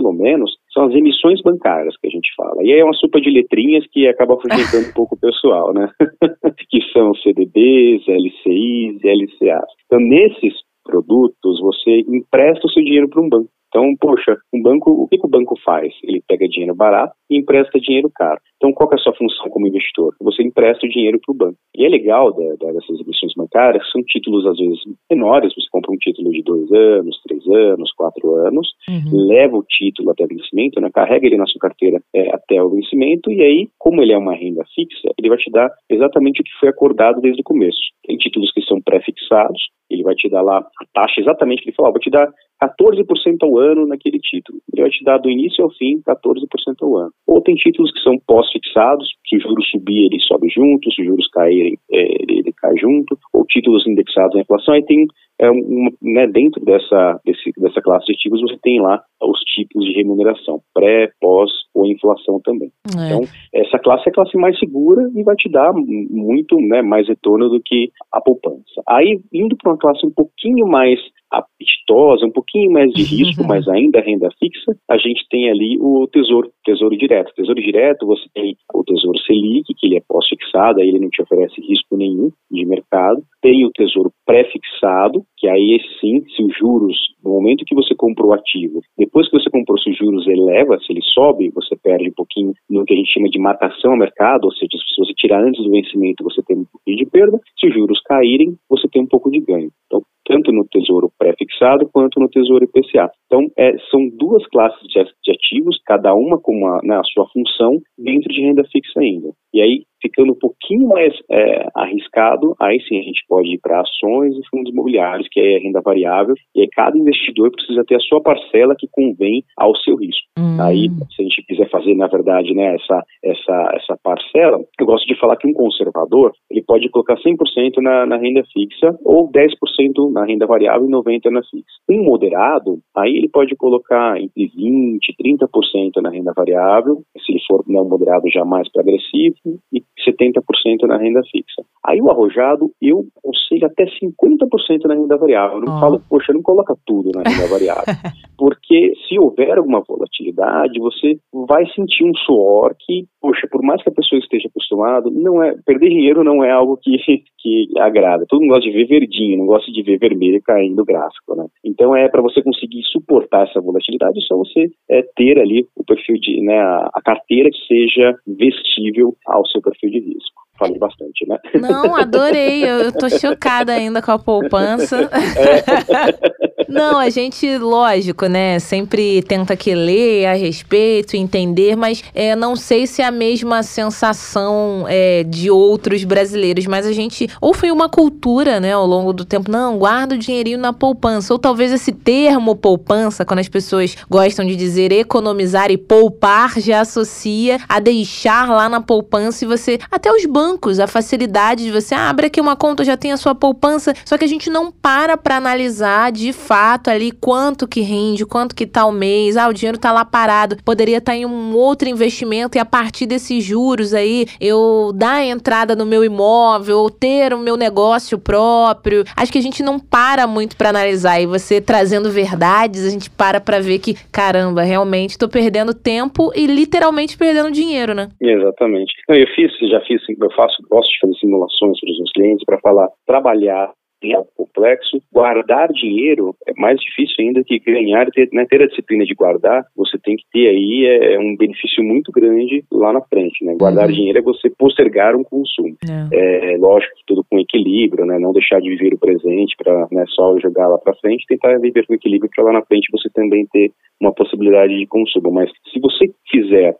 pelo menos, são as emissões bancárias que a gente fala. E aí é uma sopa de letrinhas que acaba afugentando um pouco o pessoal, né? que são CDBs, LCIs LCAs. Então, nesses produtos, você empresta o seu dinheiro para um banco. Então, poxa, um banco, o que, que, o banco faz? Ele pega dinheiro barato e empresta dinheiro caro. Então, qual é a sua função como investidor? Você empresta o dinheiro para o banco. E é legal da, da, dessas emissões bancárias, são títulos às vezes menores, você compra um título de dois anos, três anos, quatro anos, uhum. leva o título até o vencimento, né, carrega ele na sua carteira é, até o vencimento, e aí, como ele é uma renda fixa, ele vai te dar exatamente o que foi acordado desde o começo. Tem títulos que são pré-fixados, ele vai te dar lá a taxa exatamente que ele falou, vou te dar 14% ao ano naquele título. Ele vai te dar do início ao fim 14% ao ano. Ou tem títulos que são pós-fixados, se o juros subir, ele sobe junto, se os juros caírem, é, ele, cai junto, ou títulos indexados à inflação, aí tem é, um, né, dentro dessa, desse, dessa classe de ativos, você tem lá os tipos de remuneração, pré, pós ou inflação também. É. Então, essa classe é a classe mais segura e vai te dar muito né, mais retorno do que a poupança. Aí, indo para uma classe um pouquinho mais apetitosa, um pouquinho mais de risco, mas ainda renda fixa, a gente tem ali o tesouro, tesouro direto. Tesouro direto, você tem o tesouro Selic, que ele é pós-fixado, aí ele não te oferece risco nenhum de mercado. Tem o tesouro pré-fixado, que aí sim, se os juros, no momento que você comprou o ativo, depois que você comprou, se os juros eleva, se ele sobe, você perde um pouquinho no que a gente chama de matação ao mercado, ou seja, se você tirar antes do vencimento, você tem um pouquinho de perda, se os juros caírem, você tem um pouco de ganho. Então, tanto no tesouro pré-fixado quanto no tesouro IPCA. Então, é, são duas classes de ativos, cada uma com uma, né, a sua função dentro de renda fixa ainda. E aí, ficando um pouquinho mais é, arriscado, aí sim a gente pode ir para ações e fundos imobiliários, que é renda variável, e aí cada investidor precisa ter a sua parcela que convém ao seu risco. Hum. Aí, se a gente quiser fazer, na verdade, né, essa, essa, essa parcela, eu gosto de falar que um conservador, ele pode colocar 100% na, na renda fixa ou 10% na renda variável e 90% na fixa. Um moderado, aí ele pode colocar entre 20% e 30% na renda variável, se ele for né, um moderado já mais para agressivo, e 70% na renda fixa. Aí o arrojado, eu aconselho até 50% na renda variável. Eu não oh. falo, poxa, não coloca tudo na renda variável. Porque se houver alguma volatilidade, você vai sentir um suor que, poxa, por mais que a pessoa esteja acostumada, não é, perder dinheiro não é algo que, que agrada. Todo mundo gosta de ver verdinho, não gosta de ver vermelho caindo gráfico, né? Então é para você conseguir suportar essa volatilidade, é só você é, ter ali o perfil de, né, a, a carteira que seja vestível ao seu perfil de risco falei bastante, né? Não, adorei. Eu, eu tô chocada ainda com a poupança. É. Não, a gente, lógico, né? Sempre tenta que ler a respeito, entender, mas é, não sei se é a mesma sensação é, de outros brasileiros, mas a gente. Ou foi uma cultura, né, ao longo do tempo, não, guarda o dinheirinho na poupança. Ou talvez esse termo poupança, quando as pessoas gostam de dizer economizar e poupar, já associa a deixar lá na poupança e você. Até os bancos a facilidade de você ah, abre aqui uma conta, já tem a sua poupança, só que a gente não para para analisar de fato ali quanto que rende, quanto que tá o mês, ah, o dinheiro tá lá parado, poderia estar tá em um outro investimento e a partir desses juros aí eu dar entrada no meu imóvel ou ter o meu negócio próprio. Acho que a gente não para muito para analisar e você trazendo verdades, a gente para para ver que caramba, realmente tô perdendo tempo e literalmente perdendo dinheiro, né? Exatamente. Eu fiz, já fiz, eu faço, gosto de fazer simulações para os meus clientes para falar, trabalhar é algo complexo. Guardar dinheiro é mais difícil ainda que ganhar, ter, né, ter a disciplina de guardar, você tem que ter aí é, um benefício muito grande lá na frente, né? Guardar uhum. dinheiro é você postergar um consumo. É. é lógico que tudo com equilíbrio, né? Não deixar de viver o presente para né, só jogar lá para frente, tentar viver com equilíbrio para lá na frente você também ter uma possibilidade de consumo. Mas se você fizer,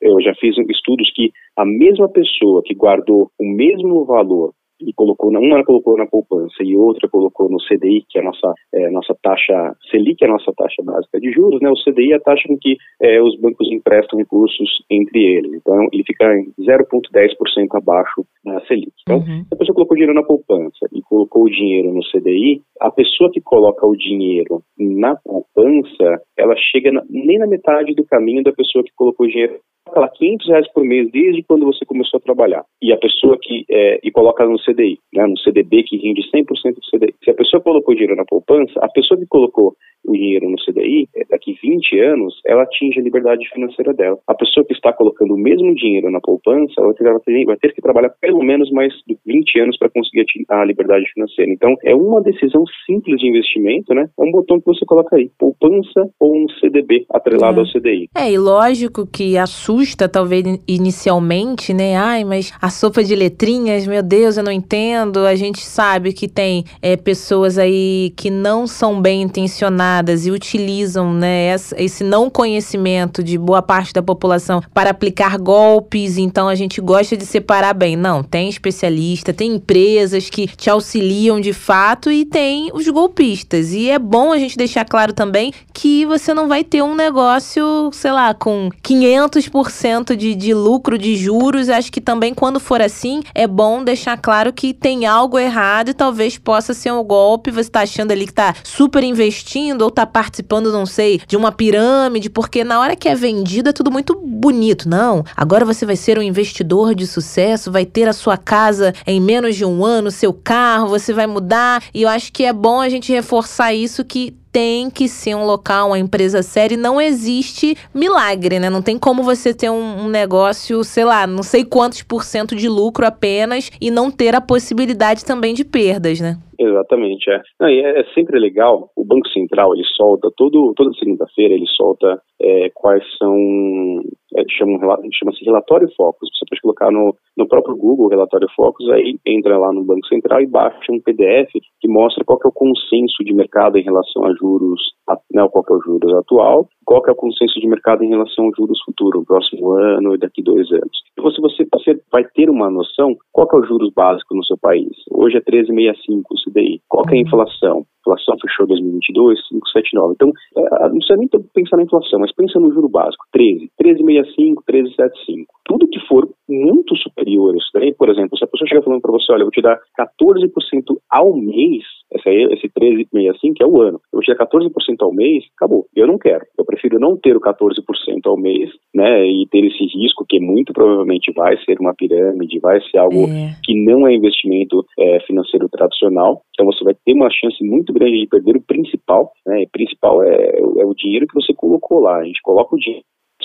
eu já fiz estudos que a mesma pessoa que guardou o mesmo valor e colocou, uma colocou na poupança e outra colocou no CDI, que é a nossa, é, nossa taxa, Selic é a nossa taxa básica de juros, né? O CDI é a taxa com que é, os bancos emprestam recursos entre eles. Então, ele fica em 0,10% abaixo da Selic. Então, uhum. a pessoa colocou dinheiro na poupança e colocou o dinheiro no CDI, a pessoa que coloca o dinheiro na poupança, ela chega na, nem na metade do caminho da pessoa que colocou o dinheiro lá 500 reais por mês desde quando você começou a trabalhar. E a pessoa que é, e coloca no CDI, né, no CDB que rende 100% do CDI. Se a pessoa colocou dinheiro na poupança, a pessoa que colocou o dinheiro no CDI, é, daqui 20 anos, ela atinge a liberdade financeira dela. A pessoa que está colocando o mesmo dinheiro na poupança, ela vai ter que trabalhar pelo menos mais de 20 anos para conseguir a liberdade financeira. Então, é uma decisão simples de investimento, né? É um botão que você coloca aí, poupança ou um CDB atrelado é. ao CDI. É, e lógico que assusta, talvez, inicialmente, né? Ai, mas a sopa de letrinhas, meu Deus, eu não entendo. A gente sabe que tem é, pessoas aí que não são bem intencionadas e utilizam né, esse não conhecimento de boa parte da população para aplicar golpes, então a gente gosta de separar bem. Não, tem especialista, tem empresas que te auxiliam de fato e tem os golpistas. E é bom a gente deixar claro também que você não vai ter um negócio, sei lá, com 500% de, de lucro de juros. Acho que também quando for assim, é bom deixar claro que tem algo errado e talvez possa ser um golpe. Você está achando ali que está super investindo ou tá participando, não sei, de uma pirâmide, porque na hora que é vendido é tudo muito bonito. Não, agora você vai ser um investidor de sucesso, vai ter a sua casa em menos de um ano, seu carro, você vai mudar. E eu acho que é bom a gente reforçar isso que tem que ser um local, uma empresa séria não existe milagre, né? Não tem como você ter um, um, negócio, sei lá, não sei quantos por cento de lucro apenas e não ter a possibilidade também de perdas, né? Exatamente, é. Não, é, é, sempre legal, o Banco Central, ele solta, todo, toda segunda-feira ele solta é, quais são, é, chama-se chama relatório focos, você pode colocar no, no próprio Google relatório focos, aí entra lá no Banco Central e baixa um PDF que mostra qual é o consenso de mercado em relação a juros, né, qual é o juros atual, qual é o consenso de mercado em relação aos juros futuros, no próximo ano e daqui dois anos. Então, se você, você vai ter uma noção, qual é o juros básico no seu país? Hoje é 13,65 o CDI. Qual é a uhum. inflação? Inflação fechou 2022, 5,79. Então, é, não precisa nem pensar na inflação, mas pensa no juro básico, 13, 13,65, 13,75 tudo que for muito superior a isso daí, por exemplo, se a pessoa chega falando para você, olha, eu vou te dar 14% ao mês, esse, aí, esse 13,65 que é o ano, eu dar 14% ao mês, acabou. Eu não quero. Eu prefiro não ter o 14% ao mês, né, e ter esse risco que muito provavelmente vai ser uma pirâmide, vai ser algo é. que não é investimento é, financeiro tradicional. Então você vai ter uma chance muito grande de perder o principal, né, principal é, é o dinheiro que você colocou lá. A gente coloca o dinheiro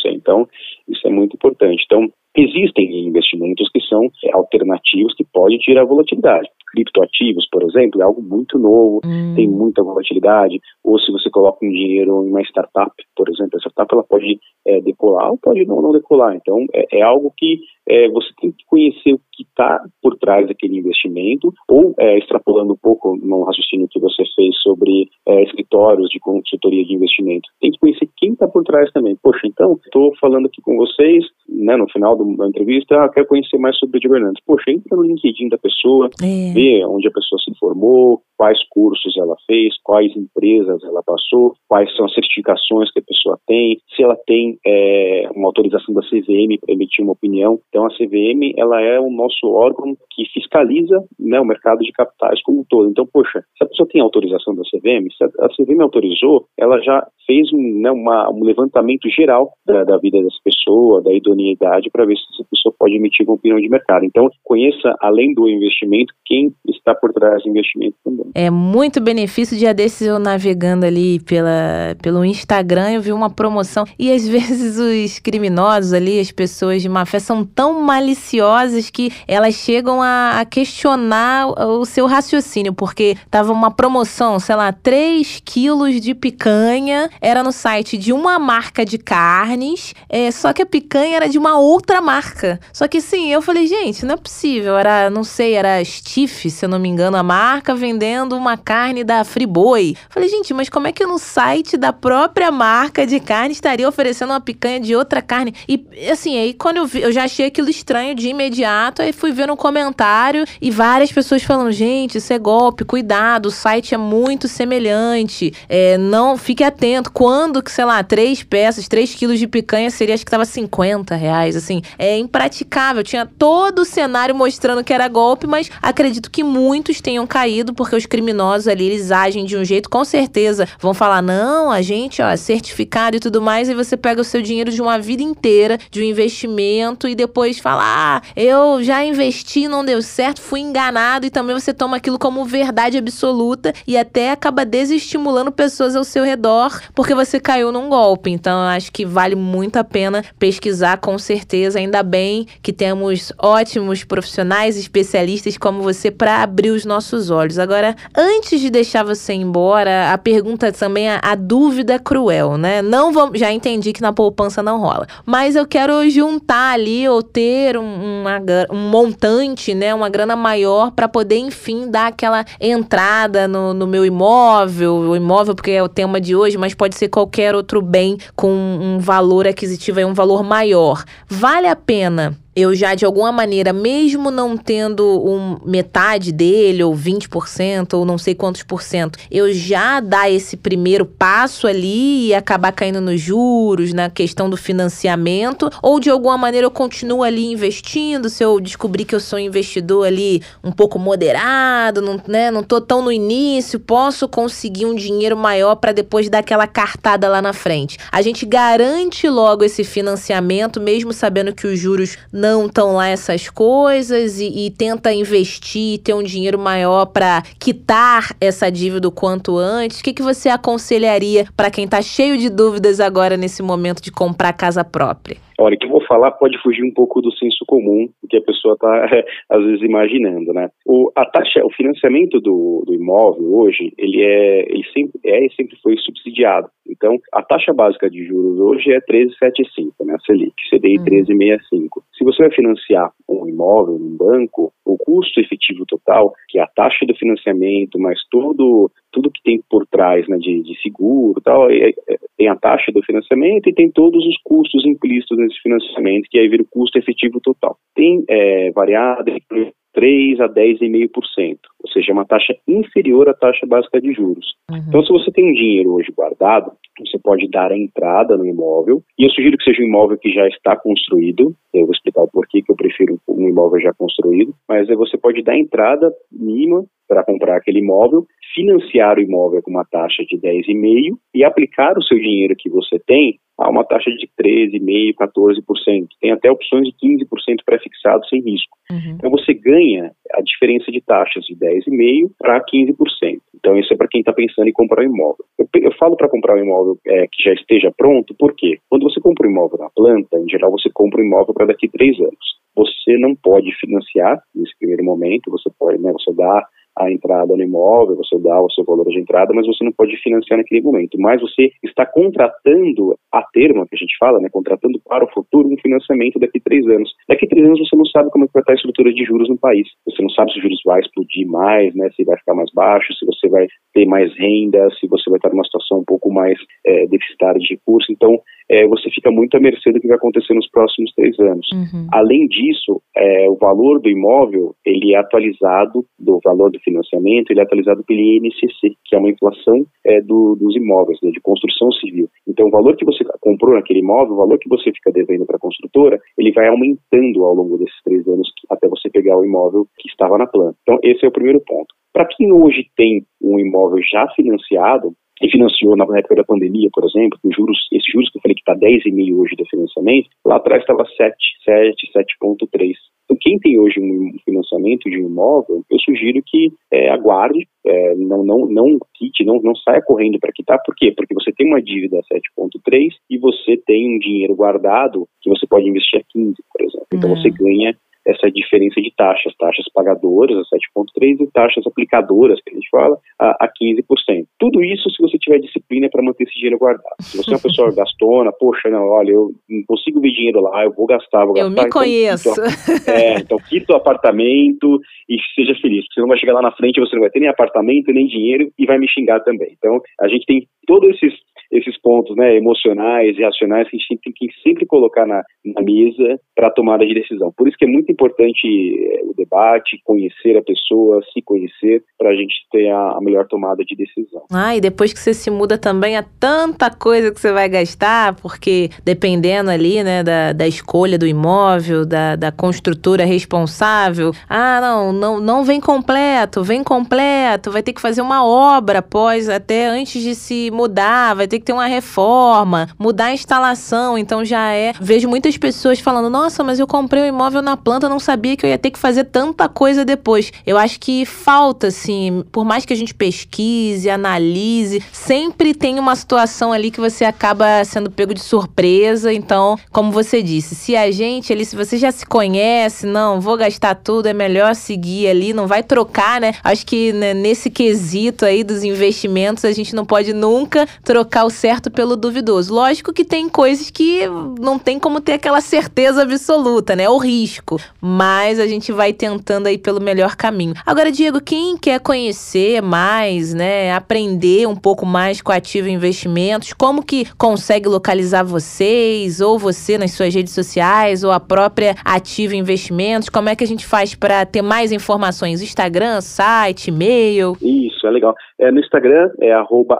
então, isso é muito importante. Então, existem investimentos que são é, alternativos que podem tirar volatilidade. Criptoativos, por exemplo, é algo muito novo, hum. tem muita volatilidade. Ou se você coloca um dinheiro em uma startup, por exemplo, a startup ela pode é, decolar ou pode não, não decolar. Então, é, é algo que é, você tem que conhecer está por trás daquele investimento, ou é, extrapolando um pouco no raciocínio que você fez sobre é, escritórios de consultoria de investimento, tem que conhecer quem está por trás também. Poxa, então, estou falando aqui com vocês, né, no final do, da entrevista, ah, quero conhecer mais sobre governança. Poxa, entra no LinkedIn da pessoa, é. vê onde a pessoa se formou, quais cursos ela fez, quais empresas ela passou, quais são as certificações que a pessoa tem, se ela tem é, uma autorização da CVM para emitir uma opinião. Então, a CVM ela é o nosso órgão que fiscaliza né, o mercado de capitais como um todo. Então, poxa, se a pessoa tem autorização da CVM, se a CVM autorizou, ela já fez um, né, uma, um levantamento geral da, da vida dessa pessoa, da idoneidade idoneidade para ver se essa pessoa pode emitir uma opinião de mercado. Então, conheça, além do investimento, quem está por trás do investimento também. É muito benefício. Dia desses eu navegando ali pela, pelo Instagram, eu vi uma promoção e às vezes os criminosos ali, as pessoas de má fé, são tão maliciosas que elas chegam a, a questionar o seu raciocínio, porque tava uma promoção, sei lá, 3 quilos de picanha, era no site de uma marca de carnes, é, só que a picanha era de uma outra marca. Só que sim, eu falei, gente, não é possível, era, não sei, era Stiff, se eu não me engano, a marca vendendo uma carne da Friboi. Falei, gente, mas como é que no site da própria marca de carne estaria oferecendo uma picanha de outra carne? E assim, aí quando eu vi, eu já achei aquilo estranho de imediato, aí fui ver no comentário e várias pessoas falando, gente, isso é golpe, cuidado, o site é muito semelhante, é, não, fique atento, quando que, sei lá, três peças, três quilos de picanha seria, acho que tava 50 reais, assim, é impraticável, tinha todo o cenário mostrando que era golpe, mas acredito que muitos tenham caído, porque os criminosos ali, eles agem de um jeito, com certeza, vão falar, não, a gente, ó, certificado e tudo mais, e você pega o seu dinheiro de uma vida inteira, de um investimento, e depois fala, ah, eu já investi, não deu certo, fui enganado, e também você toma aquilo como verdade absoluta, e até acaba desestimulando pessoas ao seu redor, porque você caiu num golpe. Então, acho que vale muito a pena pesquisar, com certeza, ainda bem que temos ótimos profissionais, especialistas como você para abrir os nossos olhos. Agora, antes de deixar você embora, a pergunta também, a, a dúvida cruel, né? Não vamos, já entendi que na poupança não rola, mas eu quero juntar ali ou ter um, uma, um montante, né, uma grana maior para poder, enfim, dar aquela entrada no, no meu imóvel, o imóvel porque é o tema de hoje, mas pode ser qualquer outro bem com um valor aquisitivo, um valor maior. Vale a pena eu já de alguma maneira, mesmo não tendo um, metade dele, ou 20%, ou não sei quantos por cento, eu já dar esse primeiro passo ali e acabar caindo nos juros, na questão do financiamento, ou de alguma maneira eu continuo ali investindo, se eu descobrir que eu sou um investidor ali um pouco moderado, não, né, não tô tão no início, posso conseguir um dinheiro maior para depois dar aquela cartada lá na frente. A gente garante logo esse financiamento, mesmo sabendo que os juros não estão lá essas coisas e, e tenta investir, ter um dinheiro maior para quitar essa dívida o quanto antes? O que, que você aconselharia para quem está cheio de dúvidas agora nesse momento de comprar casa própria? Olha, o que eu vou falar pode fugir um pouco do senso comum que a pessoa está, às vezes, imaginando, né? O, a taxa, o financiamento do, do imóvel hoje, ele é, ele sempre é e sempre foi subsidiado. Então, a taxa básica de juros hoje é 13,75, né? A Selic, CDI uhum. 13,65. Se você vai financiar um imóvel num banco, o custo efetivo total, que é a taxa do financiamento, mais todo tudo que tem por trás, né, de, de seguro, tal, é, é, tem a taxa do financiamento e tem todos os custos implícitos nesse financiamento, que aí vira o custo efetivo total. Tem é, variado entre 3 a 10,5%, ou seja, é uma taxa inferior à taxa básica de juros. Uhum. Então, se você tem um dinheiro hoje guardado, você pode dar a entrada no imóvel, e eu sugiro que seja um imóvel que já está construído, eu vou explicar o porquê que eu prefiro um imóvel já construído, mas você pode dar a entrada mínima para comprar aquele imóvel, financiar o imóvel com uma taxa de 10,5% e aplicar o seu dinheiro que você tem a uma taxa de 13,5%, 14%. Tem até opções de 15% pré-fixado sem risco. Uhum. Então você ganha a diferença de taxas de 10,5% para 15%. Então isso é para quem está pensando em comprar um imóvel. Eu, eu falo para comprar um imóvel é, que já esteja pronto, porque quando você compra um imóvel na planta, em geral você compra um imóvel para daqui a três anos. Você não pode financiar nesse primeiro momento, você pode, né, você dá a entrada no imóvel, você dá o seu valor de entrada, mas você não pode financiar naquele momento. Mas você está contratando a termo, que a gente fala, né, contratando para o futuro um financiamento daqui a três anos. Daqui a três anos você não sabe como é que vai estar a estrutura de juros no país. Você não sabe se os juros vai explodir mais, né, se vai ficar mais baixo, se você vai ter mais renda, se você vai estar numa situação um pouco mais é, deficitária de recursos. Então, é, você fica muito à mercê do que vai acontecer nos próximos três anos. Uhum. Além disso, é, o valor do imóvel ele é atualizado do valor do financiamento, ele é atualizado pelo INCC, que é uma inflação é, do, dos imóveis, né, de construção civil. Então, o valor que você comprou naquele imóvel, o valor que você fica devendo para a construtora, ele vai aumentando ao longo desses três anos até você pegar o imóvel que estava na planta. Então, esse é o primeiro ponto. Para quem hoje tem um imóvel já financiado, e financiou na época da pandemia, por exemplo, os juros, esses juros que eu falei que está 10,5 hoje de financiamento, lá atrás estava 7, 7, 7,3. Então, quem tem hoje um financiamento de um imóvel, eu sugiro que é, aguarde, é, não, não, não quite, não, não saia correndo para quitar. Por quê? Porque você tem uma dívida a 7,3 e você tem um dinheiro guardado que você pode investir a 15, por exemplo. Então, uhum. você ganha essa diferença de taxas, taxas pagadoras a 7,3% e taxas aplicadoras, que a gente fala, a, a 15%. Tudo isso se você tiver disciplina para manter esse dinheiro guardado. Se você é uma pessoa gastona, poxa, não, olha, eu não consigo ver dinheiro lá, eu vou gastar, vou gastar. Eu me então, conheço. Então, é, então quita o apartamento e seja feliz, porque você não vai chegar lá na frente, você não vai ter nem apartamento, nem dinheiro e vai me xingar também. Então, a gente tem todos esses esses pontos né, emocionais e racionais que a gente tem que sempre colocar na, na mesa para a tomada de decisão. Por isso que é muito importante é, o debate, conhecer a pessoa, se conhecer, para a gente ter a, a, melhor tomada de decisão. Ah, e depois que você se muda também, há tanta coisa que você vai gastar, porque dependendo ali né, da, da escolha do imóvel, da, da construtora responsável, ah, não, não, não vem completo, vem completo, vai ter que fazer uma obra após, até antes de se mudar, vai ter que ter uma reforma, mudar a instalação. Então já é. Vejo muitas pessoas falando: nossa, mas eu comprei um imóvel na planta, não sabia que eu ia ter que fazer tanta coisa depois. Eu acho que falta, assim, por mais que a gente pesquise, analise, sempre tem uma situação ali que você acaba sendo pego de surpresa. Então, como você disse, se a gente ali, se você já se conhece, não, vou gastar tudo, é melhor seguir ali, não vai trocar, né? Acho que né, nesse quesito aí dos investimentos, a gente não pode nunca trocar o certo pelo duvidoso. Lógico que tem coisas que não tem como ter aquela certeza absoluta, né? O risco. Mas a gente vai tentando aí pelo melhor caminho. Agora, Diego, quem quer conhecer mais, né? Aprender um pouco mais com a Ativa Investimentos, como que consegue localizar vocês, ou você nas suas redes sociais, ou a própria Ativa Investimentos? Como é que a gente faz para ter mais informações? Instagram, site, e-mail? Isso, é legal. É, no Instagram é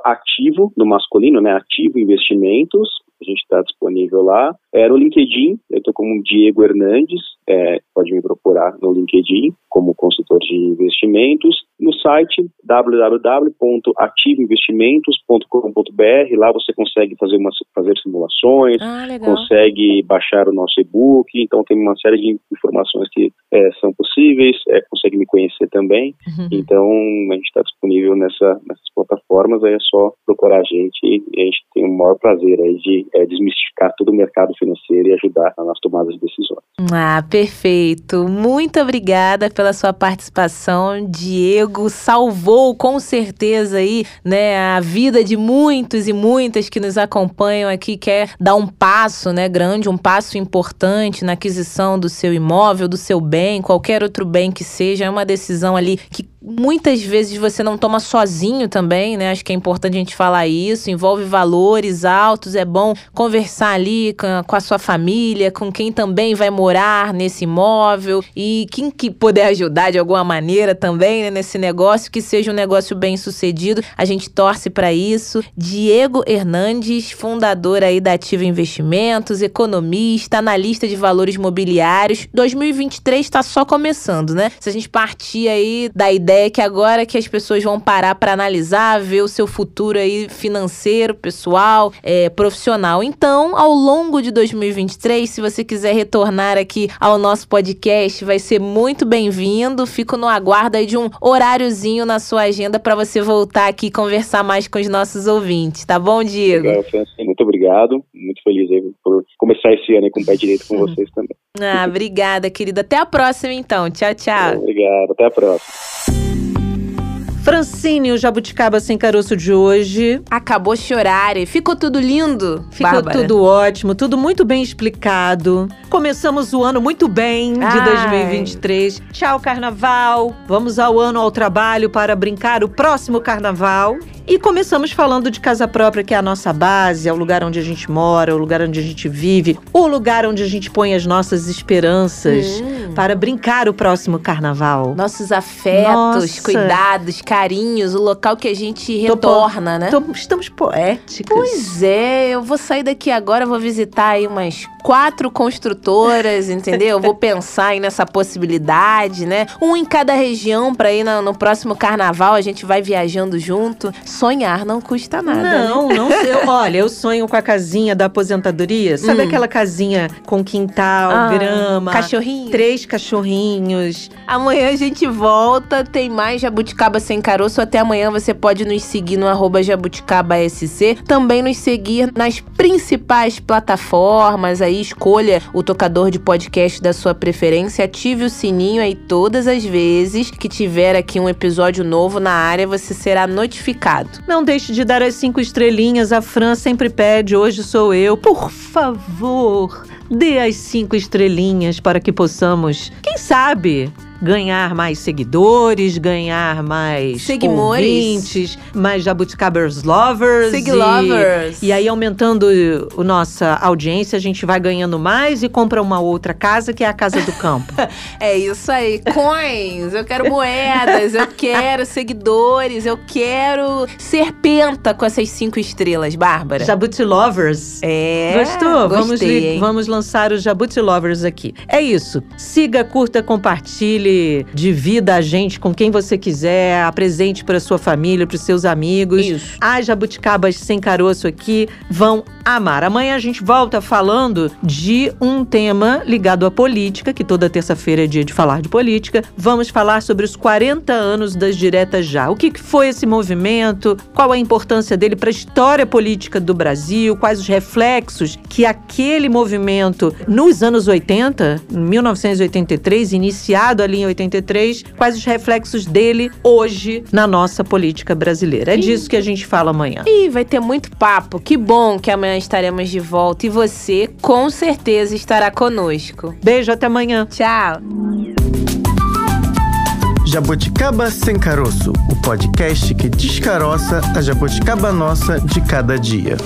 ativo, no masculino, né? Ativo Investimentos a gente está disponível lá. É, no LinkedIn, eu estou como Diego Hernandes, é, pode me procurar no LinkedIn como consultor de investimentos. No site www.ativoinvestimentos.com.br, lá você consegue fazer, uma, fazer simulações, ah, consegue baixar o nosso e-book, então tem uma série de informações que é, são possíveis, é, consegue me conhecer também. Uhum. Então a gente está disponível nessa, nessas plataformas, aí é só procurar a gente e a gente tem o maior prazer aí de é, desmistificar todo o mercado financeiro e ajudar nas tomadas de decisões. Ah, perfeito. Muito obrigada pela sua participação. Diego salvou com certeza aí, né, a vida de muitos e muitas que nos acompanham aqui, quer dar um passo, né, grande, um passo importante na aquisição do seu imóvel, do seu bem, qualquer outro bem que seja. É uma decisão ali que muitas vezes você não toma sozinho também, né? Acho que é importante a gente falar isso. Envolve valores altos, é bom conversar ali com a, com a sua família, com quem também vai morar nesse imóvel e quem que puder ajudar de alguma maneira também né, nesse negócio, que seja um negócio bem sucedido. A gente torce para isso. Diego Hernandes, fundador aí da Ativa Investimentos, economista, analista de valores mobiliários. 2023 está só começando, né? Se a gente partir aí da ideia ideia que agora que as pessoas vão parar para analisar, ver o seu futuro aí financeiro, pessoal, é, profissional. Então, ao longo de 2023, se você quiser retornar aqui ao nosso podcast, vai ser muito bem-vindo. Fico no aguardo aí de um horáriozinho na sua agenda para você voltar aqui e conversar mais com os nossos ouvintes, tá bom, Diego? Legal, muito obrigado. Muito feliz por começar esse ano com o pé direito com vocês também. Ah, obrigada, querida. Até a próxima, então. Tchau, tchau. Obrigado. Até a próxima. Francine, o jabuticaba sem caroço de hoje. Acabou chorar. Ficou tudo lindo. Ficou Bárbara. tudo ótimo, tudo muito bem explicado. Começamos o ano muito bem de Ai. 2023. Tchau, carnaval. Vamos ao ano ao trabalho para brincar o próximo carnaval. E começamos falando de casa própria, que é a nossa base, é o lugar onde a gente mora, o lugar onde a gente vive, o lugar onde a gente põe as nossas esperanças hum. para brincar o próximo carnaval. Nossos afetos, Nossa. cuidados, carinhos, o local que a gente retorna, né? Tô, estamos poéticas. Pois é, eu vou sair daqui agora, vou visitar aí umas quatro construtoras, entendeu? Vou pensar aí nessa possibilidade, né? Um em cada região para ir no, no, próximo carnaval, a gente vai viajando junto. Sonhar não custa nada. Não, né? não sei. Olha, eu sonho com a casinha da aposentadoria. Sabe hum. aquela casinha com quintal, ah, grama? Cachorrinho. Três cachorrinhos. Amanhã a gente volta, tem mais Jabuticaba Sem Caroço. Até amanhã você pode nos seguir no arroba jabuticabasc. Também nos seguir nas principais plataformas. Aí escolha o tocador de podcast da sua preferência, ative o sininho aí todas as vezes que tiver aqui um episódio novo na área, você será notificado. Não deixe de dar as cinco estrelinhas. A Fran sempre pede, hoje sou eu. Por favor, dê as cinco estrelinhas para que possamos, quem sabe, ganhar mais seguidores, ganhar mais Seguimores. ouvintes, mais jabuticabers lovers. Sig lovers. E, e aí, aumentando a nossa audiência, a gente vai ganhando mais e compra uma outra casa, que é a Casa do Campo. é isso aí. Coins, eu quero moedas, eu quero seguidores, eu quero ser penta com essas cinco estrelas, Bárbara. Jabuti Lovers. É. Gostou? Gostei, vamos, vamos lançar os Jabuti Lovers aqui. É isso. Siga, curta, compartilhe divida a gente com quem você quiser, apresente para sua família, para seus amigos. Isso. As jabuticabas sem caroço aqui vão amar. Amanhã a gente volta falando de um tema ligado à política, que toda terça-feira é dia de falar de política. Vamos falar sobre os 40 anos das diretas já. O que foi esse movimento? Qual a importância dele para a história política do Brasil? Quais os reflexos que aquele movimento nos anos 80, 1983, iniciado ali em 83, quais os reflexos dele hoje na nossa política brasileira. É disso que a gente fala amanhã. E vai ter muito papo. Que bom que amanhã estaremos de volta e você com certeza estará conosco. Beijo, até amanhã. Tchau. Jabuticaba Sem Caroço, o podcast que descaroça a jabuticaba nossa de cada dia.